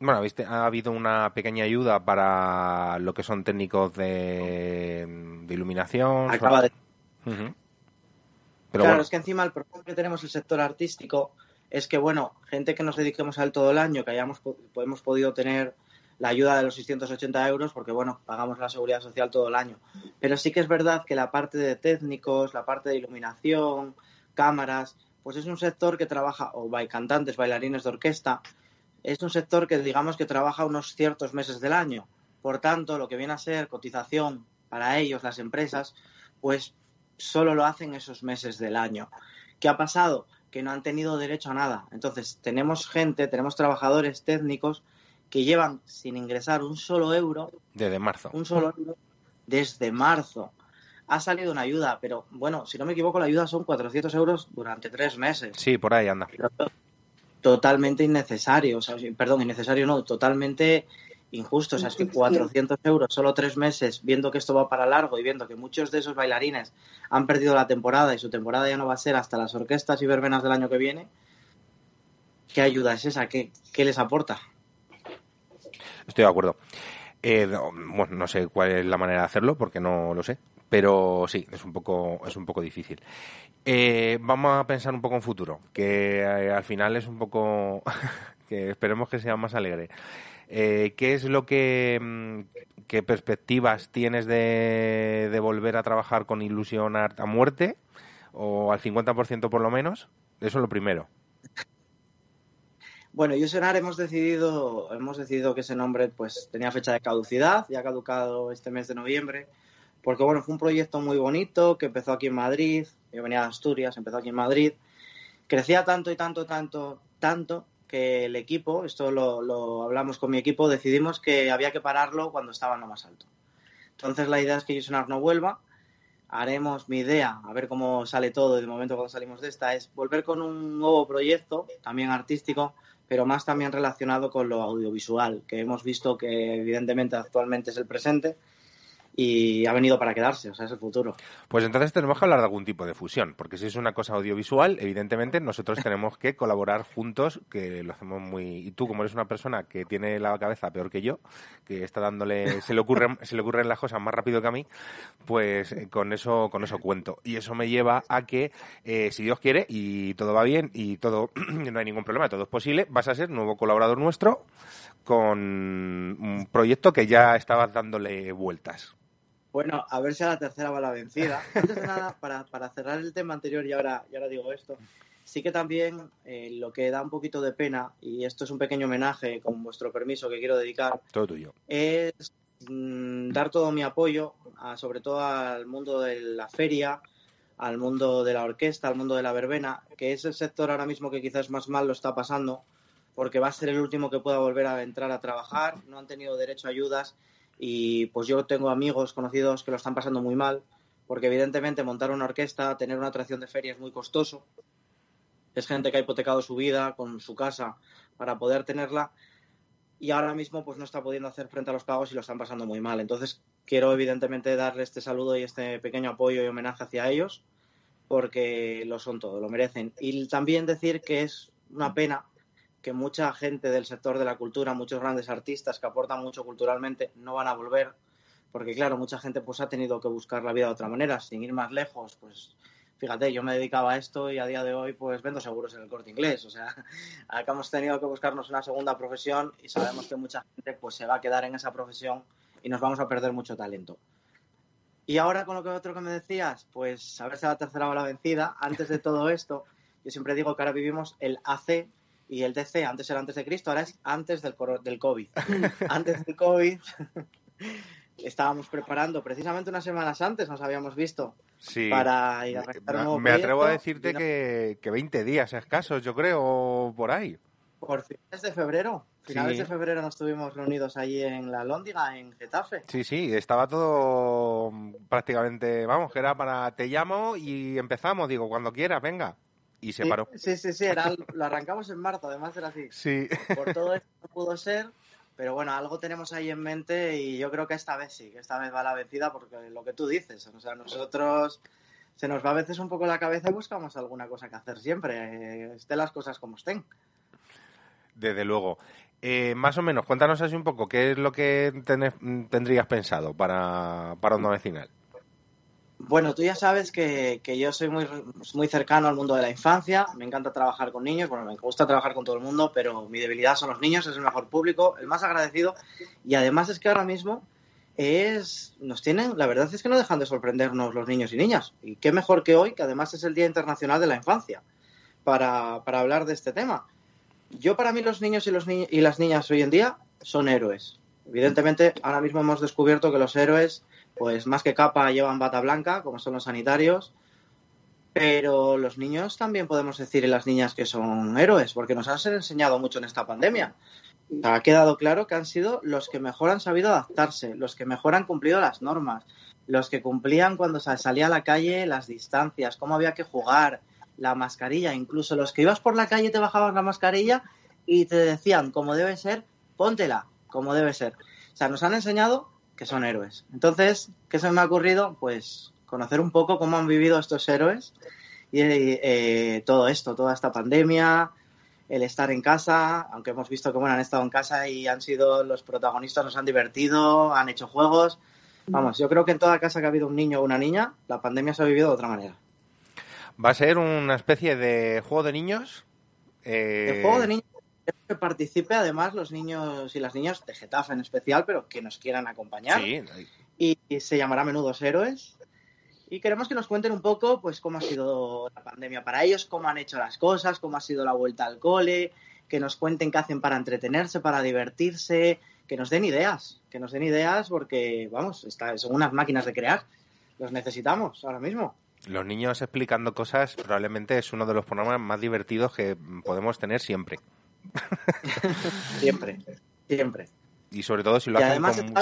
Bueno, ¿viste? ha habido una pequeña ayuda para lo que son técnicos de, de iluminación. Acaba de. Pero claro, bueno, es que encima el problema que tenemos el sector artístico es que, bueno, gente que nos dediquemos a él todo el año, que hayamos hemos podido tener la ayuda de los 680 euros, porque, bueno, pagamos la seguridad social todo el año. Pero sí que es verdad que la parte de técnicos, la parte de iluminación, cámaras, pues es un sector que trabaja, o hay cantantes, bailarines de orquesta, es un sector que digamos que trabaja unos ciertos meses del año. Por tanto, lo que viene a ser cotización para ellos, las empresas, pues solo lo hacen esos meses del año. ¿Qué ha pasado? Que no han tenido derecho a nada. Entonces, tenemos gente, tenemos trabajadores técnicos que llevan sin ingresar un solo euro, desde marzo. un solo euro, desde marzo. Ha salido una ayuda, pero bueno, si no me equivoco, la ayuda son 400 euros durante tres meses Sí, por ahí anda. totalmente innecesario, o sea, perdón, innecesario no, totalmente injusto, o sea, es que 400 euros, solo tres meses, viendo que esto va para largo y viendo que muchos de esos bailarines han perdido la temporada y su temporada ya no va a ser hasta las orquestas y verbenas del año que viene, ¿qué ayuda es esa? ¿Qué, qué les aporta? Estoy de acuerdo. Eh, no, bueno, no sé cuál es la manera de hacerlo porque no lo sé, pero sí, es un poco, es un poco difícil. Eh, vamos a pensar un poco en futuro, que eh, al final es un poco, que esperemos que sea más alegre. Eh, ¿Qué es lo que, mm, qué perspectivas tienes de, volver a trabajar con Ilusion Art a muerte? O al 50% por lo menos. Eso es lo primero. Bueno, Usenar hemos decidido, hemos decidido que ese nombre pues tenía fecha de caducidad, ya ha caducado este mes de noviembre, porque bueno, fue un proyecto muy bonito que empezó aquí en Madrid, yo venía de Asturias, empezó aquí en Madrid, crecía tanto y tanto, tanto, tanto que el equipo, esto lo, lo hablamos con mi equipo, decidimos que había que pararlo cuando estaba en lo más alto. Entonces la idea es que Usenar no vuelva, haremos mi idea, a ver cómo sale todo de momento cuando salimos de esta, es volver con un nuevo proyecto, también artístico, pero más también relacionado con lo audiovisual, que hemos visto que evidentemente actualmente es el presente y ha venido para quedarse, o sea, es el futuro. Pues entonces tenemos que hablar de algún tipo de fusión, porque si es una cosa audiovisual, evidentemente nosotros tenemos que colaborar juntos, que lo hacemos muy... Y tú, como eres una persona que tiene la cabeza peor que yo, que está dándole... se le ocurren, se le ocurren las cosas más rápido que a mí, pues eh, con eso, con eso cuento. Y eso me lleva a que, eh, si Dios quiere, y todo va bien, y todo, no hay ningún problema, todo es posible, vas a ser nuevo colaborador nuestro con un proyecto que ya estabas dándole vueltas. Bueno, a ver si a la tercera va la vencida. Antes de nada, para, para cerrar el tema anterior y ahora, y ahora digo esto, sí que también eh, lo que da un poquito de pena, y esto es un pequeño homenaje, con vuestro permiso, que quiero dedicar, Todo tuyo. es mm, dar todo mi apoyo, a- sobre todo al mundo de la feria, al mundo de la orquesta, al mundo de la verbena, que es el sector ahora mismo que quizás más mal lo está pasando, porque va a ser el último que pueda volver a entrar a trabajar, no han tenido derecho a ayudas y pues yo tengo amigos conocidos que lo están pasando muy mal, porque evidentemente montar una orquesta, tener una atracción de feria es muy costoso. Es gente que ha hipotecado su vida con su casa para poder tenerla y ahora mismo pues no está pudiendo hacer frente a los pagos y lo están pasando muy mal. Entonces quiero evidentemente darle este saludo y este pequeño apoyo y homenaje hacia ellos porque lo son todo, lo merecen. Y también decir que es una pena que mucha gente del sector de la cultura, muchos grandes artistas que aportan mucho culturalmente, no van a volver, porque claro, mucha gente pues ha tenido que buscar la vida de otra manera, sin ir más lejos, pues fíjate, yo me dedicaba a esto y a día de hoy pues vendo seguros en el corte inglés, o sea, acá hemos tenido que buscarnos una segunda profesión y sabemos que mucha gente pues se va a quedar en esa profesión y nos vamos a perder mucho talento. Y ahora con lo que otro que me decías, pues a ver si la tercera va la vencida. Antes de todo esto, yo siempre digo que ahora vivimos el AC y el DC. Antes era antes de Cristo, ahora es antes del, coro- del COVID. antes del COVID estábamos preparando, precisamente unas semanas antes nos habíamos visto Sí. para ir a un nuevo Me atrevo a decirte no- que, que 20 días escasos, yo creo, por ahí. Por finales de febrero. Finales Sí. de febrero nos estuvimos reunidos allí en la Lóndiga, en Getafe. Sí, sí, estaba todo prácticamente, vamos, que era para te llamo y empezamos, digo, cuando quieras, venga. Y se Sí, paró. Sí, sí, sí, era, lo arrancamos en marzo, además era así. Sí. Por todo esto no pudo ser, pero bueno, algo tenemos ahí en mente y yo creo que esta vez sí, que esta vez va la vencida porque lo que tú dices, o sea, nosotros se nos va a veces un poco la cabeza y buscamos alguna cosa que hacer siempre, eh, estén las cosas como estén. Desde luego. Eh, más o menos, cuéntanos así un poco, ¿qué es lo que tendrías pensado para, para Onda Vecinal? Bueno, tú ya sabes que, que yo soy muy, muy cercano al mundo de la infancia, me encanta trabajar con niños, bueno, me gusta trabajar con todo el mundo, pero mi debilidad son los niños, es el mejor público, el más agradecido, y además es que ahora mismo es, nos tienen, la verdad es que no dejan de sorprendernos los niños y niñas, y qué mejor que hoy, que además es el Día Internacional de la Infancia, para, para hablar de este tema. Yo para mí los niños y, los y las niñas hoy en día son héroes. Evidentemente, ahora mismo hemos descubierto que los héroes pues más que capa llevan bata blanca, como son los sanitarios, pero los niños también podemos decir y las niñas que son héroes, porque nos han enseñado mucho en esta pandemia. Ha quedado claro que han sido los que mejor han sabido adaptarse, los que mejor han cumplido las normas, los que cumplían cuando sa- salía a la calle las distancias, cómo había que jugar, la mascarilla, incluso los que ibas por la calle te bajabas la mascarilla y te decían, como debe ser, póntela, como debe ser. O sea, nos han enseñado que son héroes. Entonces, ¿qué se me ha ocurrido? Pues conocer un poco cómo han vivido estos héroes y eh, todo esto, toda esta pandemia, el estar en casa, aunque hemos visto que bueno, han estado en casa y han sido los protagonistas, nos han divertido, han hecho juegos. Vamos, yo creo que en toda casa que ha habido un niño o una niña, la pandemia se ha vivido de otra manera. ¿Va a ser una especie de juego de niños? Eh, El juego de niños quiero que participe además los niños y las niñas de Getafe en especial, pero que nos quieran acompañar. Sí, y, y se llamará Menudos Héroes. Y queremos que nos cuenten un poco, pues, cómo ha sido la pandemia para ellos, cómo han hecho las cosas, cómo ha sido la vuelta al cole, que nos cuenten qué hacen para entretenerse, para divertirse, que nos den ideas, que nos den ideas porque, vamos, está, son unas máquinas de crear, los necesitamos ahora mismo. Los niños explicando cosas probablemente es uno de los programas más divertidos que podemos tener siempre. Siempre, siempre. Y sobre todo si lo y hacen además con...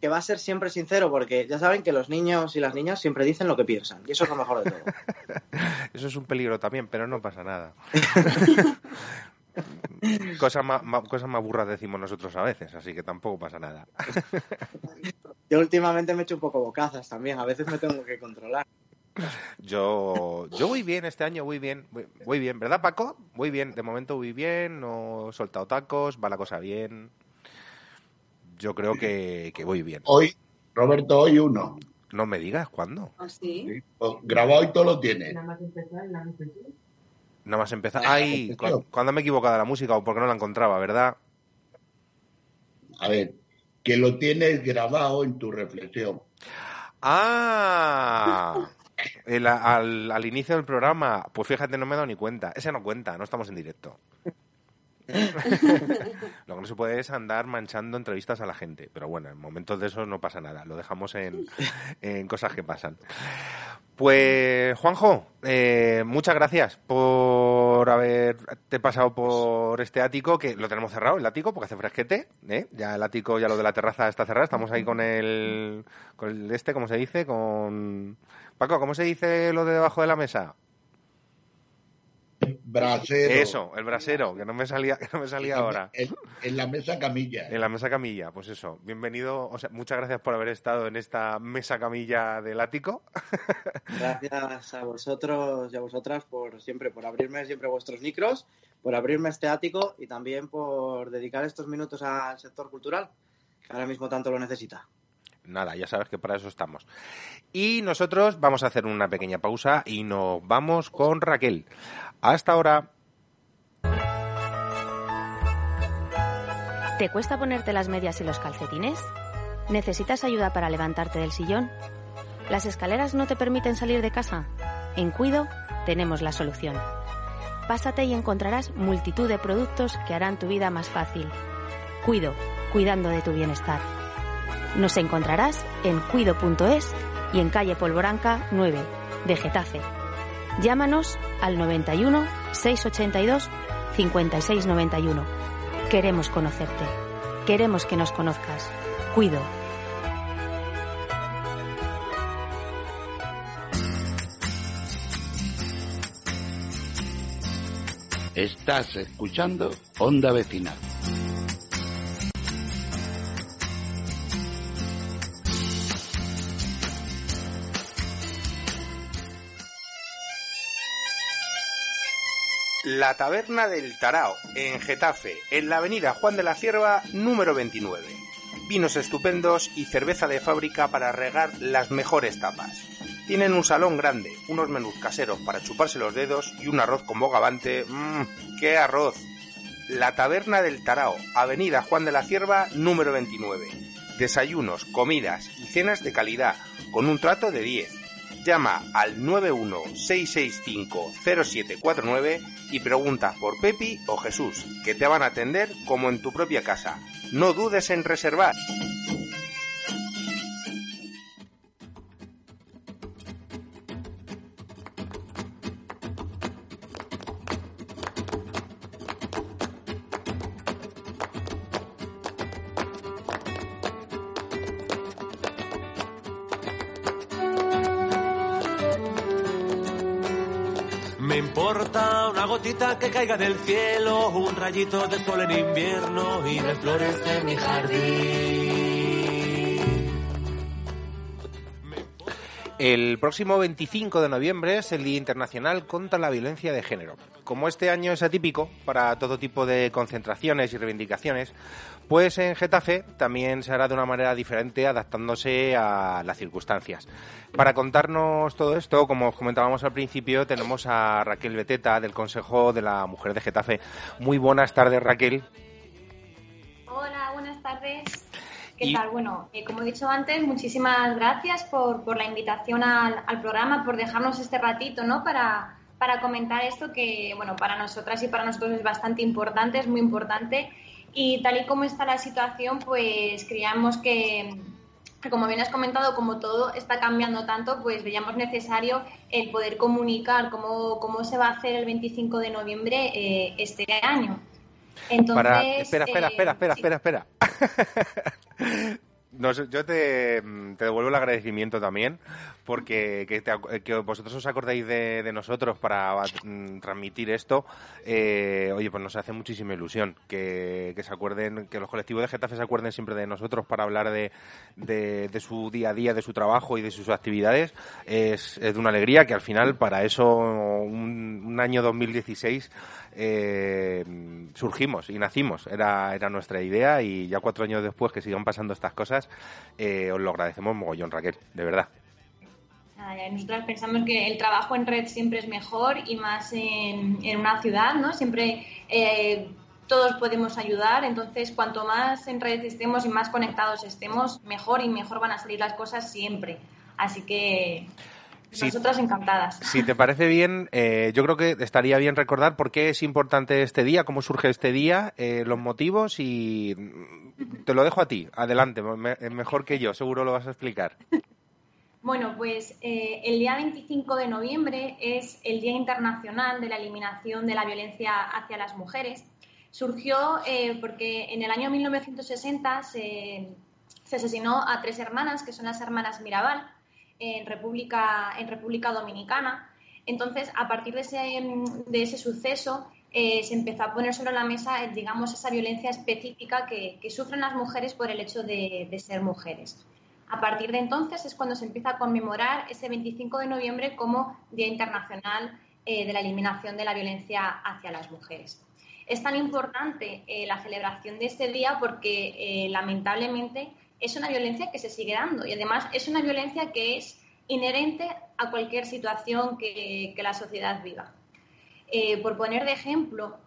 que va a ser siempre sincero porque ya saben que los niños y las niñas siempre dicen lo que piensan y eso es lo mejor de todo. Eso es un peligro también, pero no pasa nada. Cosas más, más- cosas más burras decimos nosotros a veces, así que tampoco pasa nada. Yo últimamente me he hecho un poco bocazas también, a veces me tengo que controlar. Yo, yo voy bien este año, voy bien, voy, voy bien, ¿verdad Paco? Voy bien, de momento voy bien, no he soltado tacos, va la cosa bien. Yo creo que, que voy bien. Hoy, Roberto, hoy uno. No me digas cuándo. Así. Sí, pues, Grabado y todo lo tiene. Nada más empezar, nada más empezar. Nada más empezar. Ay, cu- cuando me he equivocado de la música o porque no la encontraba, ¿verdad? A ver, que lo tienes grabado en tu reflexión. ¡Ah! El- al, al inicio del programa, pues fíjate, no me he dado ni cuenta. Ese no cuenta, no estamos en directo. Lo que no se puede es andar manchando entrevistas a la gente. Pero bueno, en momentos de eso no pasa nada. Lo dejamos en, en cosas que pasan. Pues, Juanjo, eh, muchas gracias por haberte pasado por este ático, que lo tenemos cerrado, el ático, porque hace fresquete. ¿eh? Ya el ático, ya lo de la terraza está cerrado. Estamos ahí con el, con el este, ¿cómo se dice? Con... Paco, ¿cómo se dice lo de debajo de la mesa? Brasero. Eso, el brasero, que no me salía, que no me salía ahora. En, en la mesa camilla. En la mesa camilla, pues eso. Bienvenido, o sea, muchas gracias por haber estado en esta mesa camilla del ático. Gracias a vosotros y a vosotras por siempre, por abrirme siempre vuestros micros, por abrirme este ático y también por dedicar estos minutos al sector cultural, que ahora mismo tanto lo necesita. Nada, ya sabes que para eso estamos. Y nosotros vamos a hacer una pequeña pausa y nos vamos con Raquel. Hasta ahora. ¿Te cuesta ponerte las medias y los calcetines? ¿Necesitas ayuda para levantarte del sillón? ¿Las escaleras no te permiten salir de casa? En Cuido tenemos la solución. Pásate y encontrarás multitud de productos que harán tu vida más fácil. Cuido, cuidando de tu bienestar. Nos encontrarás en cuido.es y en calle Polvoranca 9 de. Llámanos al 91 682 5691. Queremos conocerte. Queremos que nos conozcas. Cuido. Estás escuchando Onda Vecinal. La Taberna del Tarao, en Getafe, en la avenida Juan de la Cierva, número 29. Vinos estupendos y cerveza de fábrica para regar las mejores tapas. Tienen un salón grande, unos menús caseros para chuparse los dedos y un arroz con bogavante. ¡Mmm! ¡Qué arroz! La Taberna del Tarao, avenida Juan de la Cierva, número 29. Desayunos, comidas y cenas de calidad, con un trato de 10. Llama al 916650749 y pregunta por Pepi o Jesús, que te van a atender como en tu propia casa. No dudes en reservar. Que caiga del cielo, un rayito de sol en invierno y de flores de mi jardín. El próximo 25 de noviembre es el Día Internacional contra la Violencia de Género. Como este año es atípico para todo tipo de concentraciones y reivindicaciones, pues en Getafe también se hará de una manera diferente adaptándose a las circunstancias. Para contarnos todo esto, como os comentábamos al principio, tenemos a Raquel Beteta del Consejo de la Mujer de Getafe. Muy buenas tardes, Raquel. Hola, buenas tardes. ¿Qué Y- tal? Bueno, eh, como he dicho antes, muchísimas gracias por, por la invitación al, al programa, por dejarnos este ratito, ¿no? Para, para comentar esto que, bueno, para nosotras y para nosotros es bastante importante, es muy importante. Y tal y como está la situación, pues creíamos que, que como bien has comentado, como todo está cambiando tanto, pues veíamos necesario el poder comunicar cómo, cómo se va a hacer el 25 de noviembre eh, este año. Entonces, Para... Espera, espera, eh, espera, espera, sí. espera, espera. Nos- yo te, te devuelvo el agradecimiento también, porque que, te que vosotros os acordéis de, de nosotros para mm, transmitir esto, eh, oye, pues nos hace muchísima ilusión que, que se acuerden, que los colectivos de Getafe se acuerden siempre de nosotros para hablar de, de, de su día a día, de su trabajo y de sus actividades. Es, es de una alegría que al final, para eso, un, un año 2016 eh, surgimos y nacimos. Era, era nuestra idea y ya cuatro años después que sigan pasando estas cosas, eh, os lo agradecemos mogollón, Raquel, de verdad. Nosotras pensamos que el trabajo en red siempre es mejor y más en, en una ciudad, ¿no? Siempre eh, todos podemos ayudar, entonces cuanto más en red estemos y más conectados estemos, mejor y mejor van a salir las cosas siempre. Así que Nosotras encantadas. Si te parece bien, eh, yo creo que estaría bien recordar por qué es importante este día, cómo surge este día, eh, los motivos y mm, te lo dejo a ti. Adelante, me- mejor que yo, seguro lo vas a explicar. Bueno, pues eh, el día 25 de noviembre es el Día Internacional de la Eliminación de la Violencia hacia las Mujeres. Surgió eh, porque en el año 1960 se, se asesinó a tres hermanas, que son las hermanas Mirabal, en República, en República Dominicana. Entonces, a partir de ese, de ese suceso, eh, se empezó a poner sobre la mesa, eh, digamos, esa violencia específica que, que sufren las mujeres por el hecho de, de ser mujeres. A partir de entonces es cuando se empieza a conmemorar ese 25 de noviembre como Día Internacional eh, de la Eliminación de la Violencia hacia las Mujeres. Es tan importante la celebración de este día porque lamentablemente es una violencia que se sigue dando y además es una violencia que es inherente a cualquier situación que, la sociedad viva. Eh, por poner de ejemplo,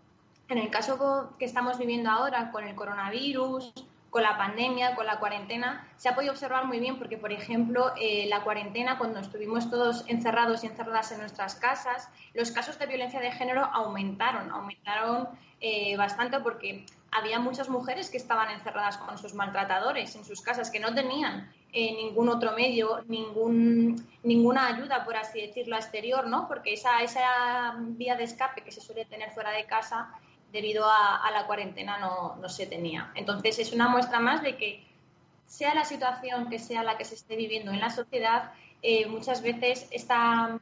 en el caso que estamos viviendo ahora con el coronavirus, con la pandemia, con la cuarentena, se ha podido observar muy bien porque, por ejemplo, eh, la cuarentena, cuando estuvimos todos encerrados y encerradas en nuestras casas, los casos de violencia de género aumentaron, aumentaron eh, bastante porque había muchas mujeres que estaban encerradas con sus maltratadores en sus casas, que no tenían eh, ningún otro medio, ningún, ninguna ayuda, por así decirlo, exterior, ¿no? Porque esa, esa vía de escape que se suele tener fuera de casa debido a, a la cuarentena no, no, se tenía. Entonces es una muestra más de que sea la situación que sea la que se esté viviendo en la sociedad, eh, muchas veces esta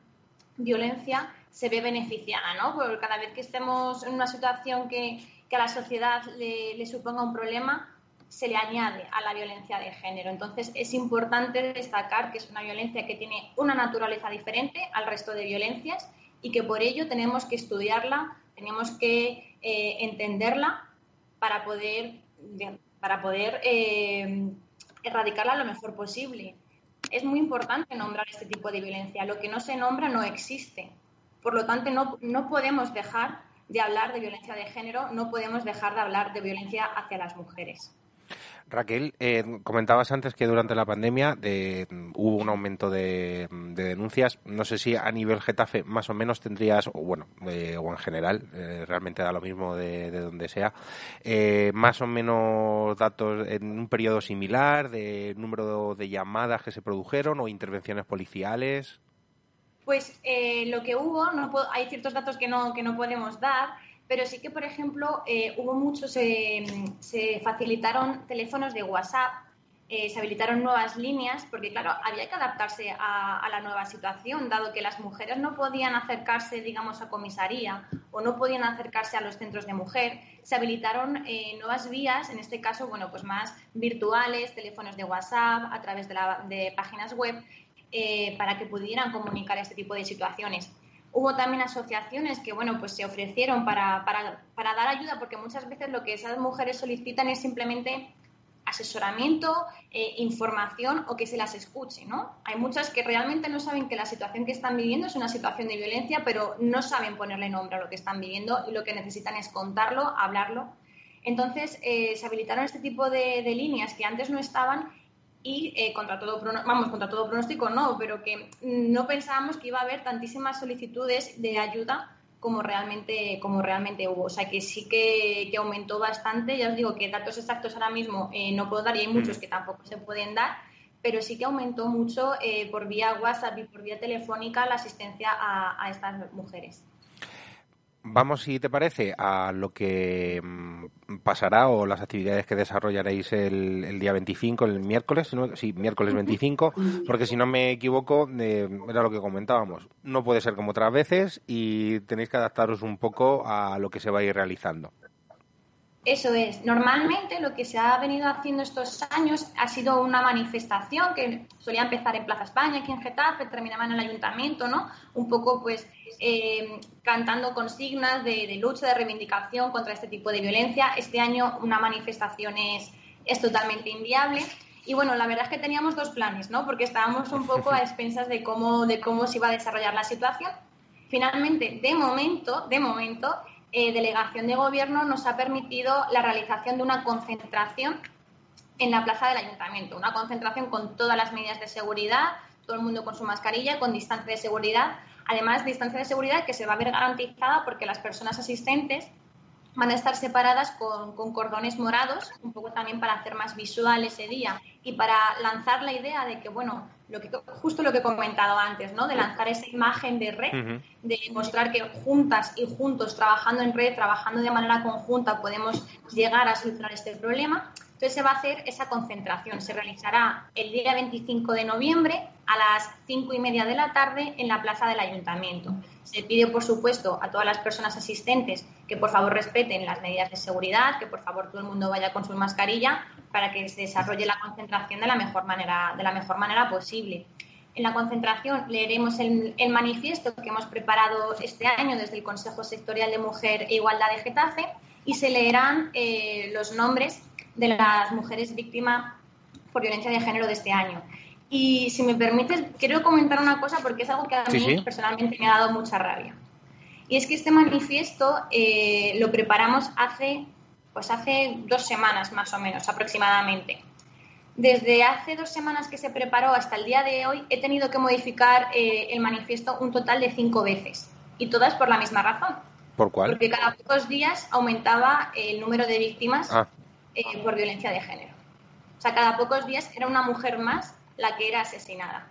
violencia se ve beneficiada, ¿no? Porque cada vez que estemos en una situación que, que a la sociedad le, suponga un problema, se le añade a la violencia de género. Entonces es importante destacar que es una violencia que tiene una naturaleza diferente al resto de violencias y que por ello tenemos que estudiarla, tenemos que eh, entenderla para poder, para poder eh, erradicarla lo mejor posible. Es muy importante nombrar este tipo de violencia. Lo que no se nombra no existe. Por lo tanto, no, no podemos dejar de hablar de violencia de género, no podemos dejar de hablar de violencia hacia las mujeres. Raquel, eh, comentabas antes que durante la pandemia de, hubo un aumento de, de, denuncias. No sé si a nivel Getafe más o menos tendrías, o bueno, eh, o en general, eh, realmente da lo mismo de, de donde sea, eh, más o menos datos en un periodo similar de número de llamadas que se produjeron o intervenciones policiales. Pues eh, lo que hubo, no puedo, hay ciertos datos que no, que no podemos dar, pero sí que, por ejemplo, eh, hubo muchos, eh, se facilitaron teléfonos de WhatsApp, eh, se habilitaron nuevas líneas, porque claro, había que adaptarse a, la nueva situación, dado que las mujeres no podían acercarse, digamos, a comisaría o no podían acercarse a los centros de mujer. Se habilitaron eh, nuevas vías, en este caso, bueno, pues más virtuales, teléfonos de WhatsApp, a través de, la, de páginas web, eh, para que pudieran comunicar este tipo de situaciones. Hubo también asociaciones que, bueno, pues se ofrecieron para, para, dar ayuda, porque muchas veces lo que esas mujeres solicitan es simplemente asesoramiento, eh, información o que se las escuche, ¿no? Hay muchas que realmente no saben que la situación que están viviendo es una situación de violencia, pero no saben ponerle nombre a lo que están viviendo y lo que necesitan es contarlo, hablarlo. Entonces, eh, se habilitaron este tipo de, de, líneas que antes no estaban y eh, contra todo vamos contra todo pronóstico no pero que no pensábamos que iba a haber tantísimas solicitudes de ayuda como realmente como realmente hubo. O sea que sí que, que aumentó bastante. Ya os digo que datos exactos ahora mismo eh, no puedo dar y hay muchos que tampoco se pueden dar pero sí que aumentó mucho eh, por vía WhatsApp y por vía telefónica la asistencia a, a estas mujeres Vamos, si te parece, a lo que mm, pasará o las actividades que desarrollaréis el, el día 25, el miércoles, si no- sí, miércoles 25, porque si no me equivoco, eh, era lo que comentábamos. No puede ser como otras veces y tenéis que adaptaros un poco a lo que se va a ir realizando. Eso es. Normalmente lo que se ha venido haciendo estos años ha sido una manifestación que solía empezar en Plaza España, aquí en Getafe, terminaba en el ayuntamiento, ¿no? Un poco, pues, eh, cantando consignas de, de lucha, de reivindicación contra este tipo de violencia. Este año una manifestación es, es totalmente inviable. Y bueno, la verdad es que teníamos dos planes, ¿no? Porque estábamos un poco a expensas de cómo, de cómo se iba a desarrollar la situación. Finalmente, de momento, de momento, eh, Delegación de Gobierno nos ha permitido la realización de una concentración en la plaza del ayuntamiento. Una concentración con todas las medidas de seguridad, todo el mundo con su mascarilla, con distancia de seguridad. Además, distancia de seguridad que se va a ver garantizada porque las personas asistentes van a estar separadas con, con cordones morados, un poco también para hacer más visual ese día y para lanzar la idea de que, bueno, lo que, justo lo que he comentado antes, ¿no? De lanzar esa imagen de red de mostrar que juntas y juntos, trabajando en red, trabajando de manera conjunta, podemos llegar a solucionar este problema. Entonces se va a hacer esa concentración. Se realizará el día 25 de noviembre a las 5 y media de la tarde en la plaza del ayuntamiento. Se pide, por supuesto, a todas las personas asistentes que por favor respeten las medidas de seguridad, que por favor todo el mundo vaya con su mascarilla para que se desarrolle la concentración de la mejor manera, de la mejor manera posible. En la concentración leeremos el, el manifiesto que hemos preparado este año desde el Consejo Sectorial de Mujer e Igualdad de Getafe y se leerán eh, los nombres de las mujeres víctimas por violencia de género de este año. Y si me permites, quiero comentar una cosa porque es algo que a Sí, mí sí. personalmente me ha dado mucha rabia. Y es que este manifiesto eh, lo preparamos hace, pues hace dos semanas más o menos aproximadamente. Desde hace dos semanas que se preparó hasta el día de hoy he tenido que modificar eh, el manifiesto un total de cinco veces y todas por la misma razón. ¿Por cuál? Porque cada pocos días aumentaba el número de víctimas Ah, eh, por violencia de género. O sea, cada pocos días era una mujer más la que era asesinada.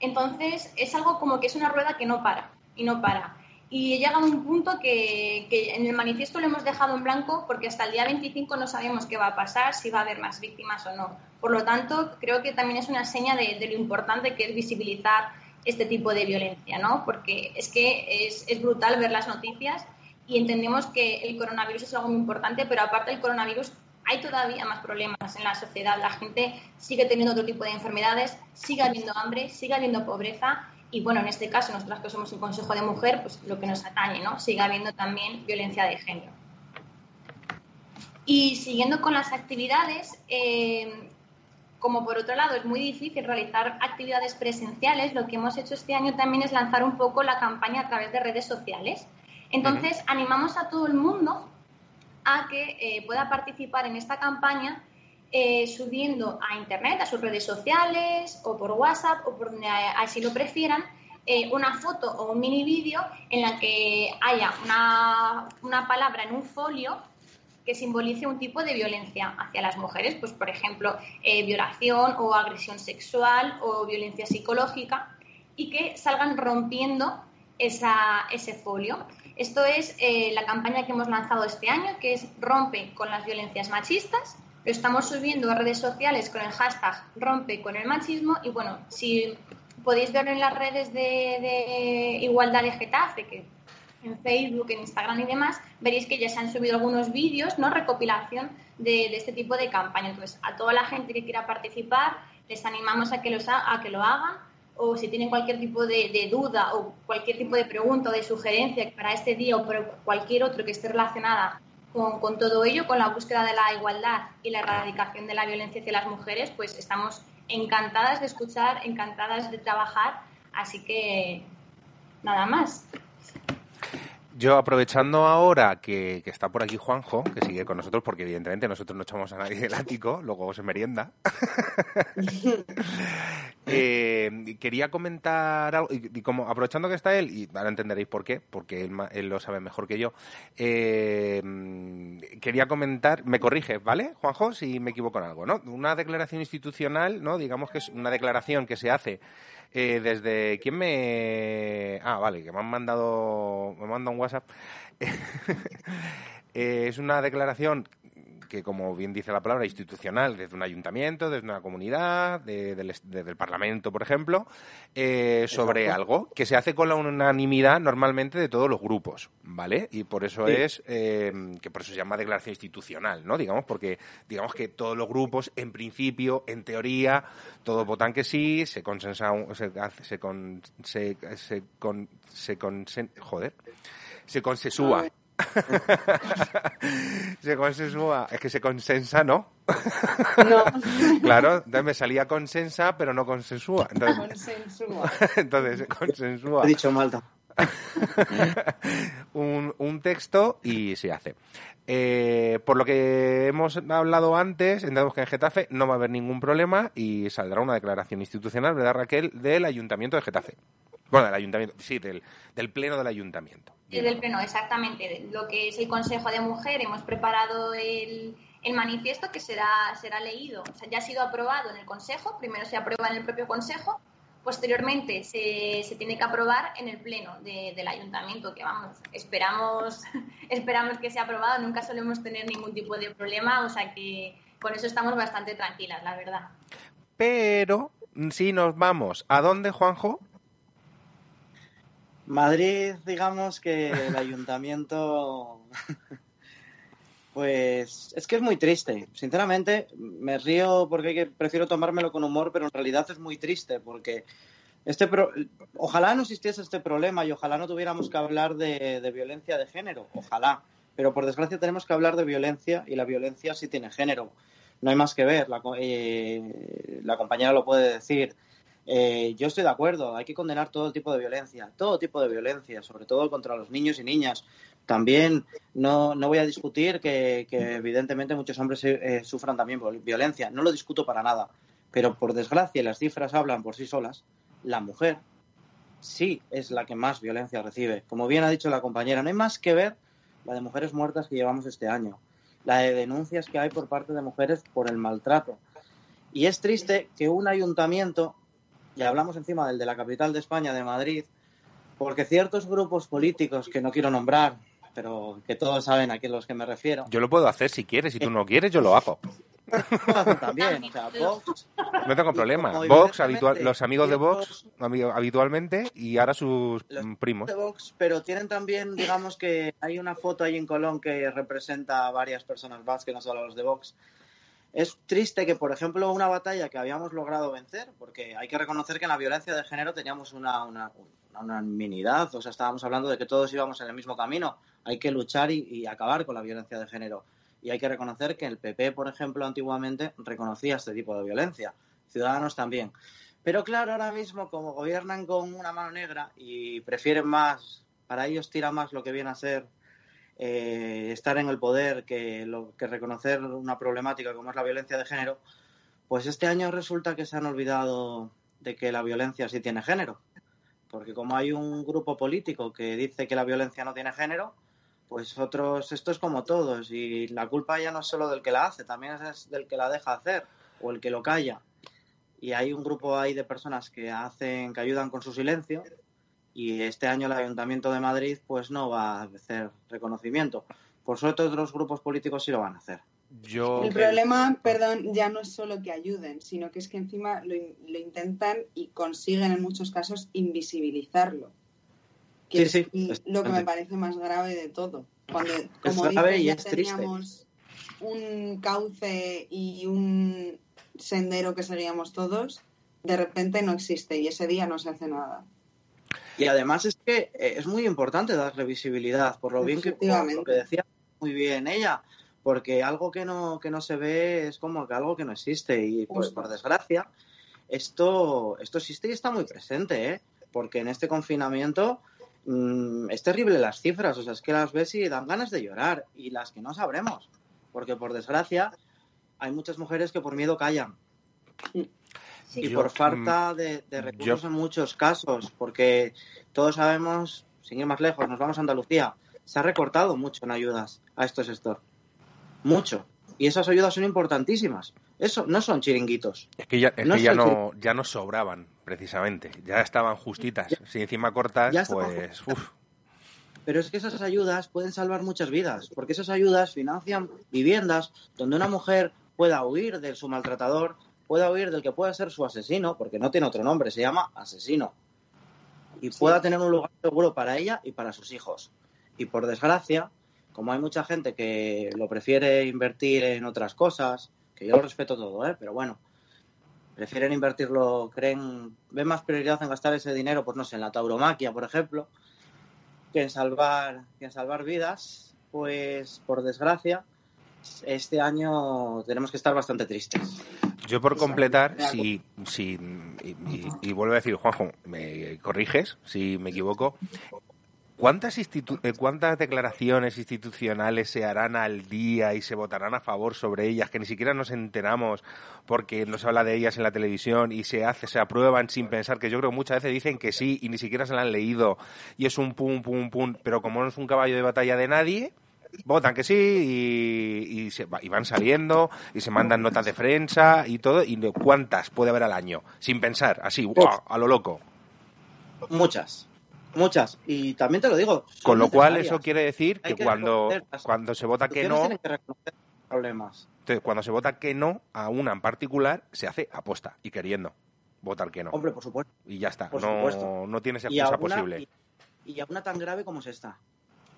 Entonces, es algo como que es una rueda que no para y no para. Y he llegado a un punto que, en el manifiesto lo hemos dejado en blanco porque hasta el día 25 no sabemos qué va a pasar, si va a haber más víctimas o no. Por lo tanto, creo que también es una seña de, lo importante que es visibilizar este tipo de violencia, ¿no? Porque es que es brutal ver las noticias y entendemos que el coronavirus es algo muy importante, pero aparte del coronavirus hay todavía más problemas en la sociedad. La gente sigue teniendo otro tipo de enfermedades, sigue habiendo hambre, sigue habiendo pobreza y bueno, en este caso, nosotras que somos un consejo de mujer, pues lo que nos atañe, ¿no? Sigue habiendo también violencia de género. Y siguiendo con las actividades, eh, como por otro lado es muy difícil realizar actividades presenciales, lo que hemos hecho este año también es lanzar un poco la campaña a través de redes sociales. Entonces, animamos a todo el mundo a que eh, pueda participar en esta campaña eh, subiendo a Internet, a sus redes sociales o por WhatsApp o por donde así lo prefieran, eh, una foto o un mini vídeo en la que haya una, una palabra en un folio que simbolice un tipo de violencia hacia las mujeres, pues por ejemplo, violación o agresión sexual o violencia psicológica, y que salgan rompiendo esa, ese folio. Esto es eh, la campaña que hemos lanzado este año, que es Rompe con las violencias machistas. Lo estamos subiendo a redes sociales con el hashtag Rompe con el machismo y bueno, si podéis verlo en las redes de, Igualdad de Getafe, que en Facebook, en Instagram y demás, veréis que ya se han subido algunos vídeos, ¿no? Recopilación de, este tipo de campaña. Entonces, a toda la gente que quiera participar, les animamos a que, los a que lo hagan o si tienen cualquier tipo de, de duda o cualquier tipo de pregunta o de sugerencia para este día o por cualquier otro que esté relacionada con, con todo ello, con la búsqueda de la igualdad y la erradicación de la violencia hacia las mujeres, pues estamos encantadas de escuchar, encantadas de trabajar. Así que nada más. Yo aprovechando ahora que, que está por aquí Juanjo, que sigue con nosotros, porque evidentemente nosotros no echamos a nadie del ático, luego se merienda. Eh, quería comentar algo, y, y como aprovechando que está él, y ahora entenderéis por qué, porque él, él lo sabe mejor que yo, eh, quería comentar, me corrige, ¿vale, Juanjo, si me equivoco en algo, ¿no? Una declaración institucional, ¿no? Digamos que es una declaración que se hace eh, desde... ¿Quién me...? Ah, vale, que me han mandado, me han mandado un WhatsApp. Eh, es una declaración que, como bien dice la palabra, institucional, desde un ayuntamiento, desde una comunidad, de- del, desde el Parlamento, por ejemplo, eh, sobre algo que se hace con la unanimidad normalmente de todos los grupos, ¿vale? Y por eso Sí. es eh, que por eso se llama declaración institucional, ¿no? Digamos, porque digamos que todos los grupos, en principio, en teoría, todos votan que sí, se consensa, se, se, con, se, se, con, se consen- joder, se consensúa. se consensúa, es que se consensa, ¿no? No. claro, entonces me salía consensa, pero no consensúa. Entonces, Consensúa. entonces se consensúa He dicho Malta. un, un texto y se hace. Eh, por lo que hemos hablado antes, entendemos que en Getafe no va a haber ningún problema y saldrá una declaración institucional, ¿verdad, Raquel? Del Ayuntamiento de Getafe. Bueno, del Ayuntamiento, sí, del, del Pleno del Ayuntamiento. Sí, del pleno, exactamente. Lo que es el Consejo de Mujer, hemos preparado el, el manifiesto que será, será leído. O sea, ya ha sido aprobado en el Consejo, primero se aprueba en el propio Consejo, posteriormente se, se tiene que aprobar en el pleno de- del Ayuntamiento, que vamos, esperamos, esperamos que sea aprobado, nunca solemos tener ningún tipo de problema, o sea que con eso estamos bastante tranquilas, la verdad. Pero si nos vamos, ¿a dónde, Juanjo? Madrid, digamos que el ayuntamiento, pues es que es muy triste. Sinceramente, me río porque prefiero tomármelo con humor, pero en realidad es muy triste porque este pro- ojalá no existiese este problema y ojalá no tuviéramos que hablar de, violencia de género, ojalá. Pero por desgracia tenemos que hablar de violencia y la violencia sí tiene género. No hay más que ver, la, eh, la compañera lo puede decir. Eh, yo estoy de acuerdo, hay que condenar todo tipo de violencia, todo tipo de violencia, sobre todo contra los niños y niñas. También no, no voy a discutir que, evidentemente muchos hombres eh, sufran también viol- violencia, no lo discuto para nada, pero por desgracia, las cifras hablan por sí solas, la mujer sí es la que más violencia recibe. Como bien ha dicho la compañera, no hay más que ver la de mujeres muertas que llevamos este año, la de denuncias que hay por parte de mujeres por el maltrato. Y es triste que un ayuntamiento y hablamos encima del de la capital de España, de Madrid, porque ciertos grupos políticos que no quiero nombrar, pero que todos saben a quién los que me refiero, Yo lo puedo hacer si quieres, si tú no quieres, yo lo hago. también. O sea, Vox, No tengo problema. Vox, habitual, los amigos de Vox habitualmente y ahora sus Los primos. de Vox, pero tienen también, digamos que hay una foto ahí en Colón que representa a varias personas vascas, no solo a los de Vox. Es triste que, por ejemplo, una batalla que habíamos logrado vencer, porque hay que reconocer que en la violencia de género teníamos una, una, una unanimidad, o sea, estábamos hablando de que todos íbamos en el mismo camino. Hay que luchar y, y acabar con la violencia de género. Y hay que reconocer que el PP, por ejemplo, antiguamente reconocía este tipo de violencia. Ciudadanos también. Pero claro, ahora mismo, como gobiernan con una mano negra y prefieren más, para ellos tira más lo que viene a ser eh, estar en el poder que, lo, que reconocer una problemática como es la violencia de género, pues este año resulta que se han olvidado de que la violencia sí tiene género. Porque como hay un grupo político que dice que la violencia no tiene género, pues otros, esto es como todos, y la culpa ya no es solo del que la hace, también es del que la deja hacer o el que lo calla. Y hay un grupo ahí de personas que hacen, que ayudan con su silencio, y este año el Ayuntamiento de Madrid pues no va a hacer reconocimiento. Por suerte otros grupos políticos sí lo van a hacer. Yo El problema, perdón, ya no es solo que ayuden, sino que es que encima lo, in- lo intentan y consiguen en muchos casos invisibilizarlo. Que Sí, es sí, lo que me parece más grave de todo. Cuando, como grave dices, y ya es triste. teníamos un cauce y un sendero que seguíamos todos, de repente no existe y ese día no se hace nada. Y además es que eh, es muy importante darle visibilidad, por lo bien que, lo que decía muy bien ella, porque algo que no, que no se ve es como que algo que no existe. Y pues, por desgracia, esto, esto existe y está muy presente, ¿eh? porque en este confinamiento mm, es terrible las cifras, o sea, es que las ves y dan ganas de llorar, y las que no sabremos, porque por desgracia hay muchas mujeres que por miedo callan. Sí. Y Yo, por falta de, de recursos en muchos casos, porque todos sabemos, sin ir más lejos, nos vamos a Andalucía, se ha recortado mucho en ayudas a estos sectores. Mucho. Y esas ayudas son importantísimas. Eso no son chiringuitos. Es que ya, es No que ya no, ya no sobraban, precisamente. Ya estaban justitas. Si encima cortas, ya pues. uf. Pero es que esas ayudas pueden salvar muchas vidas, porque esas ayudas financian viviendas donde una mujer pueda huir de su maltratador, pueda huir del que pueda ser su asesino, porque no tiene otro nombre, se llama asesino, y pueda tener un lugar seguro para ella y para sus hijos. Y por desgracia, como hay mucha gente que lo prefiere invertir en otras cosas, que yo lo respeto todo, ¿eh? pero bueno, prefieren invertirlo, creen, ven más prioridad en gastar ese dinero, pues no sé, en la tauromaquia, por ejemplo, que en salvar, que en salvar vidas, pues por desgracia, este año tenemos que estar bastante tristes. Yo por completar, si, si y, y- y vuelvo a decir, Juanjo, me corriges si me equivoco. ¿Cuántas, institu- eh, ¿Cuántas declaraciones institucionales se harán al día y se votarán a favor sobre ellas que ni siquiera nos enteramos porque nos habla de ellas en la televisión y se hace, se aprueban sin pensar que yo creo que muchas veces dicen que sí y ni siquiera se la han leído y es un pum pum pum, pero como no es un caballo de batalla de nadie, votan que sí y, y, se va- y van saliendo y se mandan notas de prensa y todo y cuántas puede haber al año sin pensar así a lo loco Muchas, muchas. Y también te lo digo. con lo cual eso quiere decir que que cuando cuando se vota que no que problemas. entonces, cuando se vota que no a una en particular se hace aposta y queriendo votar que no Hombre, por supuesto. y ya está por no supuesto. no tienes Y excusa posible Y, y a una tan grave como es esta.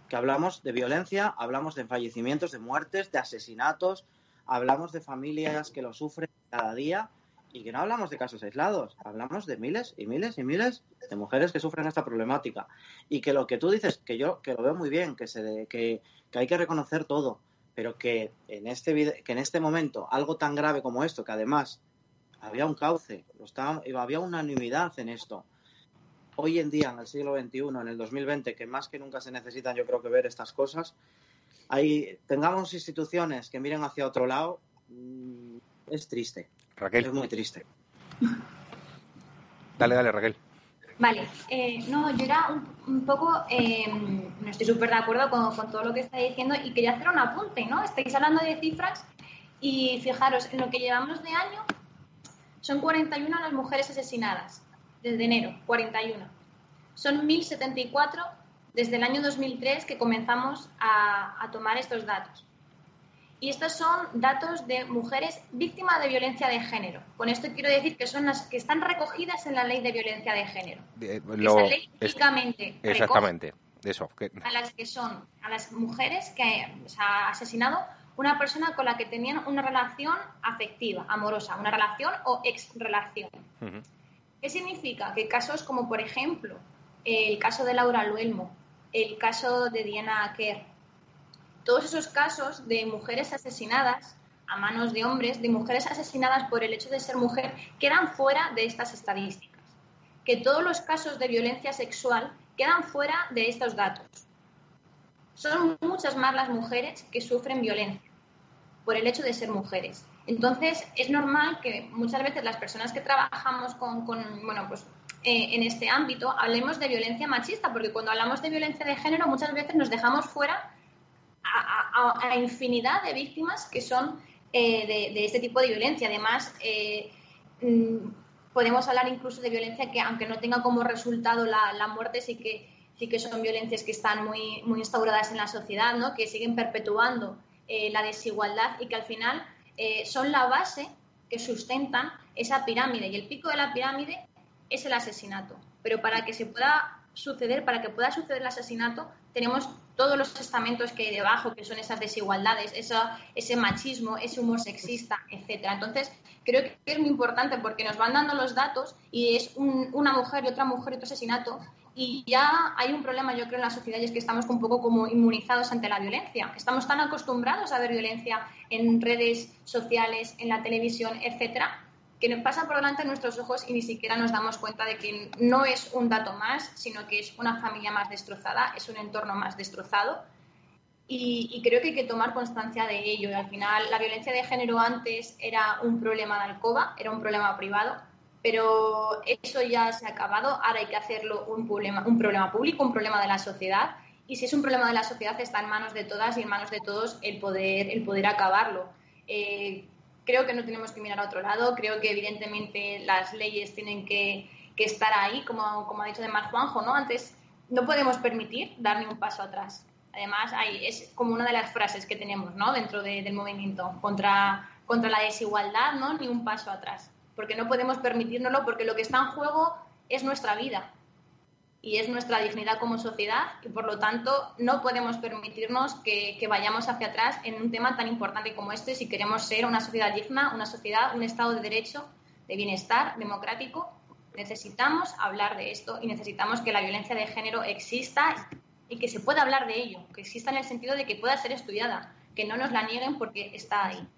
Que hablamos de violencia, hablamos de fallecimientos, de muertes, de asesinatos, hablamos de familias que lo sufren cada día y que no hablamos de casos aislados, hablamos de miles y miles y miles de mujeres que sufren esta problemática. Y que lo que tú dices, que yo que lo veo muy bien, que, se, que, que hay que reconocer todo, pero que en, este que en este momento algo tan grave como esto, que además había un cauce, lo estaba- había unanimidad en esto, hoy en día, en el siglo XXI, en el 2020, que más que nunca se necesitan, yo creo que ver estas cosas, hay, tengamos instituciones que miren hacia otro lado, mm, es triste. Raquel. Es muy triste. dale dale Raquel Vale, eh, no, yo era un, un poco, eh, no estoy súper de acuerdo con, con todo lo que está diciendo y quería hacer un apunte, ¿no? Estáis hablando de cifras y fijaros, en lo que llevamos de año son 41 las mujeres asesinadas, desde enero, 41. Son 1074 desde el año 2003 que comenzamos a, a tomar estos datos. Y estos son datos de mujeres víctimas de violencia de género. Con esto quiero decir que son las que están recogidas en la ley de violencia de género. Eh, Esa lo- ley es- únicamente exactamente eso que a las que son, a las mujeres que se ha asesinado una persona con la que tenían una relación afectiva, amorosa, una relación o ex relación. Ujú. ¿Qué significa? Que casos como, por ejemplo, el caso de Laura Luelmo, el caso de Diana Kerr, todos esos casos de mujeres asesinadas a manos de hombres, de mujeres asesinadas por el hecho de ser mujer, quedan fuera de estas estadísticas. Que todos los casos de violencia sexual quedan fuera de estos datos. Son muchas más las mujeres que sufren violencia por el hecho de ser mujeres. Entonces, es normal que muchas veces las personas que trabajamos con, bueno, pues, eh, en este ámbito hablemos de violencia machista, porque cuando hablamos de violencia de género muchas veces nos dejamos fuera a, infinidad de víctimas que son eh, de, este tipo de violencia. Además, eh, mm, podemos hablar incluso de violencia que, aunque no tenga como resultado la, la muerte, sí que, sí que son violencias que están muy, muy instauradas en la sociedad, ¿no? que siguen perpetuando la desigualdad y que al final eh, son la base que sustentan esa pirámide. Y el pico de la pirámide es el asesinato. Pero para que se pueda suceder, para que pueda suceder el asesinato, tenemos todos los estamentos que hay debajo, que son esas desigualdades, ese machismo, ese humor sexista, etcétera. Entonces, creo que es muy importante porque nos van dando los datos y es un- una mujer y otra mujer y otro asesinato y ya hay un problema, yo creo, en la sociedad y es que estamos un poco como inmunizados ante la violencia. Estamos tan acostumbrados a ver violencia en redes sociales, en la televisión, etcétera, que nos pasa por delante de nuestros ojos y ni siquiera nos damos cuenta de que no es un dato más, sino que es una familia más destrozada, es un entorno más destrozado. Y, y creo que hay que tomar constancia de ello. Y al final, la violencia de género antes era un problema de alcoba, era un problema privado, Pero eso ya se ha acabado, ahora hay que hacerlo un problema, un problema público, un problema de la sociedad. Y si es un problema de la sociedad, está en manos de todas y en manos de todos el poder, el poder acabarlo. Eh, creo que no tenemos que mirar a otro lado, creo que evidentemente las leyes tienen que, estar ahí, como, ha dicho de Mar Juanjo, ¿no? Antes no podemos permitir dar ni un paso atrás. Además, es como una de las frases que tenemos ¿no? dentro de- del movimiento contra, contra la desigualdad, ¿no? ni un paso atrás. Porque no podemos permitírnoslo, porque lo que está en juego es nuestra vida y es nuestra dignidad como sociedad y por lo tanto no podemos permitirnos que, vayamos hacia atrás en un tema tan importante como este si queremos ser una sociedad digna, una sociedad, un Estado de Derecho, de bienestar democrático. Necesitamos hablar de esto y necesitamos que la violencia de género exista y que se pueda hablar de ello, que exista en el sentido de que pueda ser estudiada, que no nos la nieguen porque está ahí.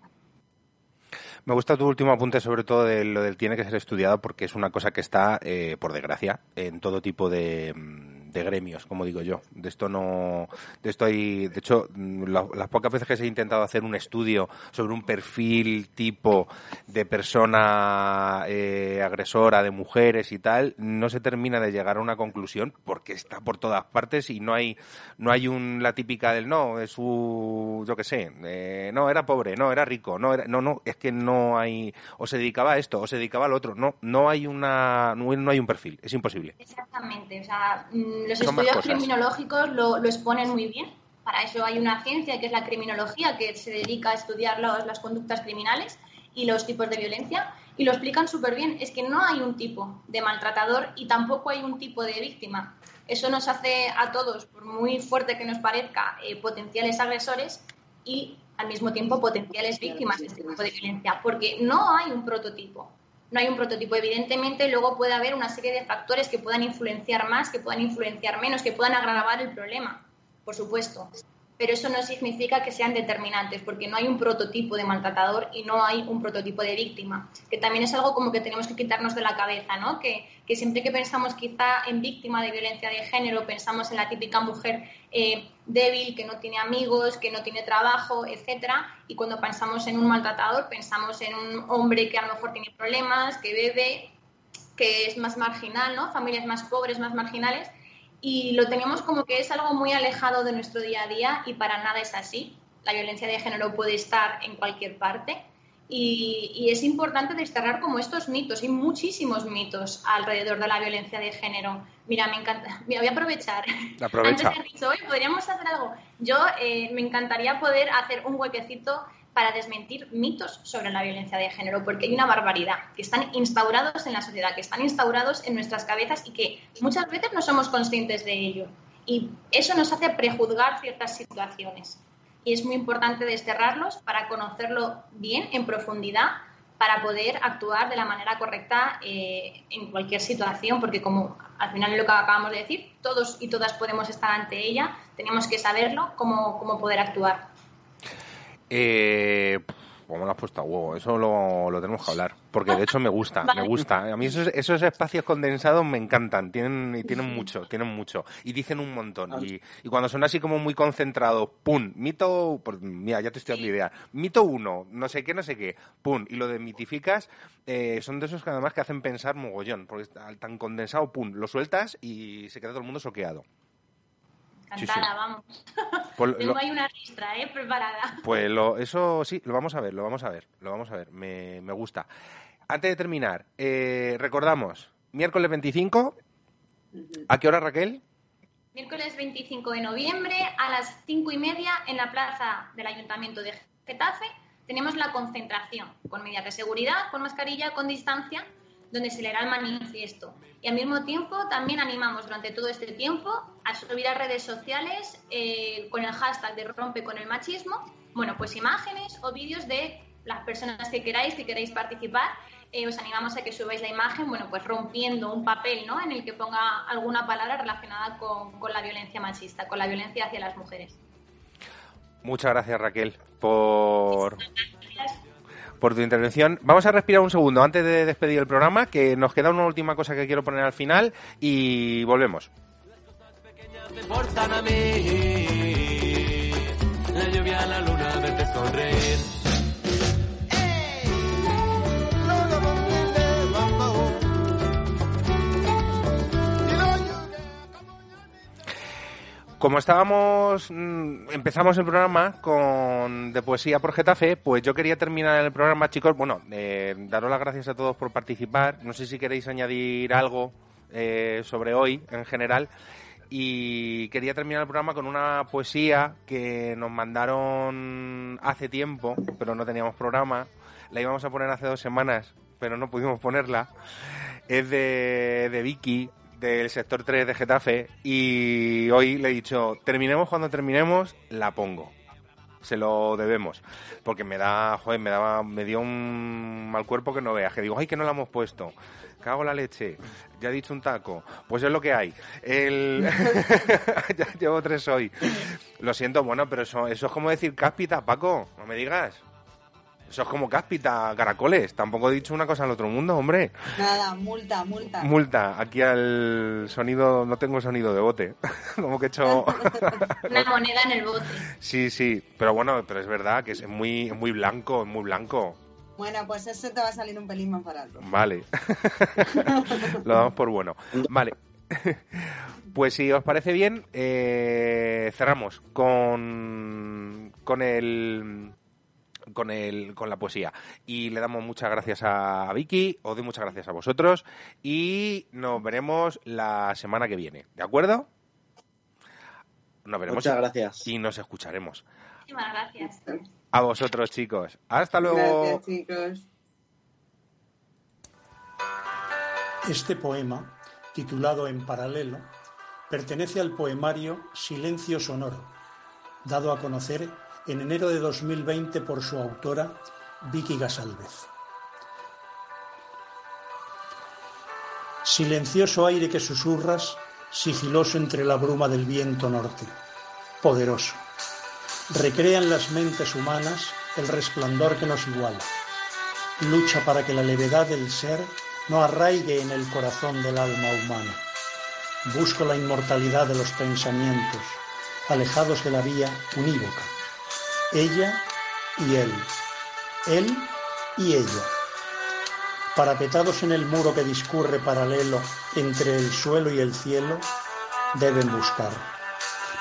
Me gusta tu último apunte sobre todo de lo del tiene que ser estudiado porque es una cosa que está, eh, por desgracia, en todo tipo de, mm, de gremios, como digo yo. De esto no, de esto hay, de hecho, mm, la- las pocas veces que se ha intentado hacer un estudio sobre un perfil tipo de persona eh, agresora, de mujeres y tal, no se termina de llegar a una conclusión porque está por todas partes y no hay, no hay un la típica del no, es su, yo qué sé, eh, no era pobre, no era rico, no era, no, no, es que no hay, o se dedicaba a esto, o se dedicaba al otro, no, no hay una, no, hay un perfil, es imposible. Exactamente, o sea, los estudios criminológicos lo, lo exponen muy bien. Para eso hay una ciencia que es la criminología, que se dedica a estudiar los- las conductas criminales y los tipos de violencia, y lo explican súper bien. Es que no hay un tipo de maltratador y tampoco hay un tipo de víctima. Eso nos hace a todos, por muy fuerte que nos parezca, eh, potenciales agresores y al mismo tiempo potenciales víctimas de este tipo de violencia, porque no hay un prototipo no hay un prototipo. Evidentemente, luego puede haber una serie de factores que puedan influenciar más, que puedan influenciar menos, que puedan agravar el problema, por supuesto. Pero eso no significa que sean determinantes, porque no hay un prototipo de maltratador y no hay un prototipo de víctima, que también es algo como que tenemos que quitarnos de la cabeza, ¿no? Que, que siempre que pensamos quizá en víctima de violencia de género, pensamos en la típica mujer eh, débil, que no tiene amigos, que no tiene trabajo, etcétera, y cuando pensamos en un maltratador, pensamos en un hombre que a lo mejor tiene problemas, que bebe, que es más marginal, ¿no? Familias más pobres, más marginales, y lo tenemos como que es algo muy alejado de nuestro día a día y para nada es así. La violencia de género puede estar en cualquier parte y, y es importante desterrar como estos mitos y muchísimos mitos alrededor de la violencia de género. Mira, me encanta, mira, voy a aprovechar. Aprovecha. Antes he dicho, "Oye, podríamos hacer algo. Yo eh, me encantaría poder hacer un huequecito para desmentir mitos sobre la violencia de género, porque hay una barbaridad que están instaurados en la sociedad, que están instaurados en nuestras cabezas y que muchas veces no somos conscientes de ello. Y eso nos hace prejuzgar ciertas situaciones. Y es muy importante desterrarlos para conocerlo bien, en profundidad, para poder actuar de la manera correcta eh, en cualquier situación, porque como al final es lo que acabamos de decir, todos y todas podemos estar ante ella, tenemos que saberlo, cómo, cómo poder actuar. Eh, como lo has puesto a huevo, eso lo, lo tenemos que hablar. Porque de hecho me gusta, me gusta. A mí esos, esos espacios condensados me encantan. Tienen, y tienen mucho, tienen mucho. Y dicen un montón. Y, y cuando son así como muy concentrados, pum, mito, pues mira, ya te estoy dando idea. Mito uno, no sé qué, no sé qué, pum. Y lo de mitificas, eh, son de esos que además que hacen pensar mogollón. Porque tan condensado, pum, lo sueltas y se queda todo el mundo soqueado. Sí, sí. Cantada, vamos. Pues Tengo lo- ahí una ristra, ¿eh? Preparada. Pues lo, eso sí, lo vamos a ver, lo vamos a ver, lo vamos a ver, me, me gusta. Antes de terminar, eh, recordamos, miércoles 25, ¿a qué hora Raquel? Miércoles 25 de noviembre a las 5 y media en la plaza del Ayuntamiento de Getafe tenemos la concentración con medidas de seguridad, con mascarilla, con distancia, donde se leerá el manifiesto. Y al mismo tiempo también animamos durante todo este tiempo a subir a redes sociales eh, con el hashtag de rompe con el machismo, bueno, pues imágenes o vídeos de las personas que queráis, que queráis participar. Eh, os animamos a que subáis la imagen, bueno, pues rompiendo un papel, ¿no? En el que ponga alguna palabra relacionada con, con la violencia machista, con la violencia hacia las mujeres. Muchas gracias Raquel por, por tu intervención. Vamos a respirar un segundo antes de despedir el programa, que nos queda una última cosa que quiero poner al final y volvemos. La lluvia, la luna, verte. Como estábamos, mm, empezamos el programa con de poesía por Getafe, pues yo quería terminar el programa, chicos. Bueno, eh, daros las gracias a todos por participar. No sé si queréis añadir algo eh, sobre hoy en general. Y quería terminar el programa con una poesía que nos mandaron hace tiempo, pero no teníamos programa. La íbamos a poner hace dos semanas, pero no pudimos ponerla. Es de, de Vicky, del sector 3 de Getafe y hoy le he dicho, terminemos cuando terminemos, la pongo. Se lo debemos. Porque me da, joder, me daba, me dio un mal cuerpo que no veas. Que digo, ay, que no la hemos puesto. Cago la leche. Ya he dicho un taco. Pues es lo que hay. El... ya llevo tres hoy. Lo siento, bueno, pero eso, eso es como decir cáspita, Paco. No me digas. Eso es como cáspita, caracoles. Tampoco he dicho una cosa al otro mundo, hombre. Nada, multa, multa. Multa. Aquí al sonido, no tengo sonido de bote. como que he hecho... Una moneda en el bote. sí, sí. Pero bueno, pero es verdad que es muy, muy blanco, es muy blanco. Bueno, pues ese te va a salir un pelín más barato. Vale. Lo damos por bueno. Vale. Pues si os parece bien, eh, cerramos con, con el con el con la poesía y le damos muchas gracias a Vicky, os doy muchas gracias a vosotros y nos veremos la semana que viene, ¿de acuerdo? Nos veremos Muchas gracias. y nos escucharemos. Muchísimas gracias. A vosotros, chicos. Hasta luego. Gracias, chicos. Este poema, titulado En paralelo, pertenece al poemario Silencio Sonoro, dado a conocer en enero de 2020 por su autora Vicky Gasálvez. Silencioso aire que susurras, sigiloso entre la bruma del viento norte, poderoso. Recrea en las mentes humanas el resplandor que nos iguala. Lucha para que la levedad del ser no arraigue en el corazón del alma humana. Busco la inmortalidad de los pensamientos, alejados de la vía unívoca. Ella y él. Él y ella. Parapetados en el muro que discurre paralelo entre el suelo y el cielo, deben buscar.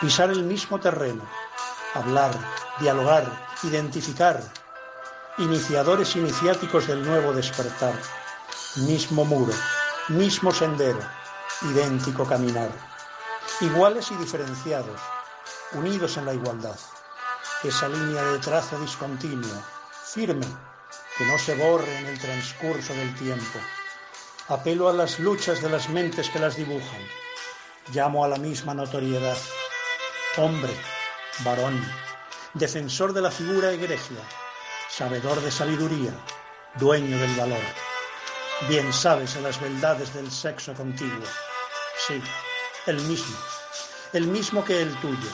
Pisar el mismo terreno, hablar, dialogar, identificar. Iniciadores iniciáticos del nuevo despertar. Mismo muro, mismo sendero, idéntico caminar. Iguales y diferenciados, unidos en la igualdad. Esa línea de trazo discontinuo, firme, que no se borre en el transcurso del tiempo. Apelo a las luchas de las mentes que las dibujan. Llamo a la misma notoriedad. Hombre, varón, defensor de la figura egregia, sabedor de sabiduría, dueño del valor. Bien sabes en las beldades del sexo contiguo. Sí, el mismo, el mismo que el tuyo,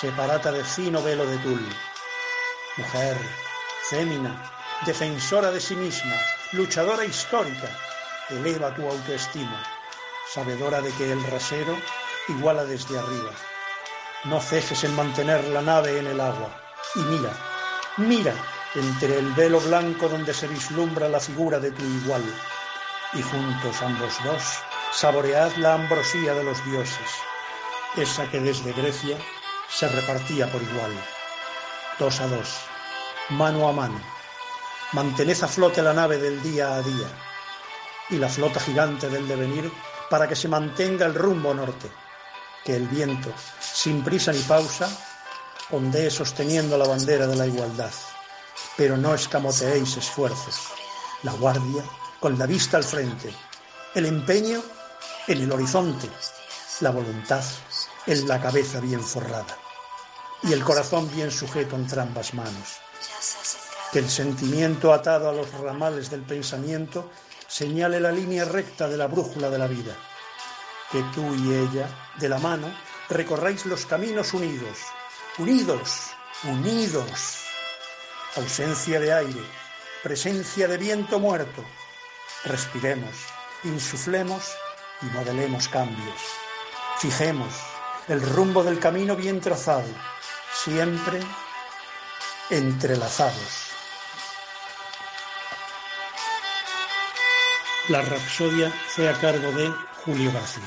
separata de fino velo de tul. Mujer, fémina, defensora de sí misma, luchadora histórica, eleva tu autoestima, sabedora de que el rasero iguala desde arriba. No cejes en mantener la nave en el agua y mira, mira entre el velo blanco donde se vislumbra la figura de tu igual. Y juntos ambos dos, saboread la ambrosía de los dioses, esa que desde Grecia se repartía por igual. Dos a dos, mano a mano. Mantened a flote la nave del día a día y la flota gigante del devenir para que se mantenga el rumbo norte, que el viento, sin prisa ni pausa, ondee sosteniendo la bandera de la igualdad. Pero no escamoteéis esfuerzos. La guardia con la vista al frente, el empeño en el horizonte, la voluntad en la cabeza bien forrada y el corazón bien sujeto entre ambas manos. Que el sentimiento atado a los ramales del pensamiento señale la línea recta de la brújula de la vida. Que tú y ella, de la mano, recorráis los caminos unidos, unidos, unidos. Ausencia de aire, presencia de viento muerto. Respiremos, insuflemos y modelemos cambios. Fijemos el rumbo del camino bien trazado, siempre entrelazados. La Rapsodia fue a cargo de Julio García.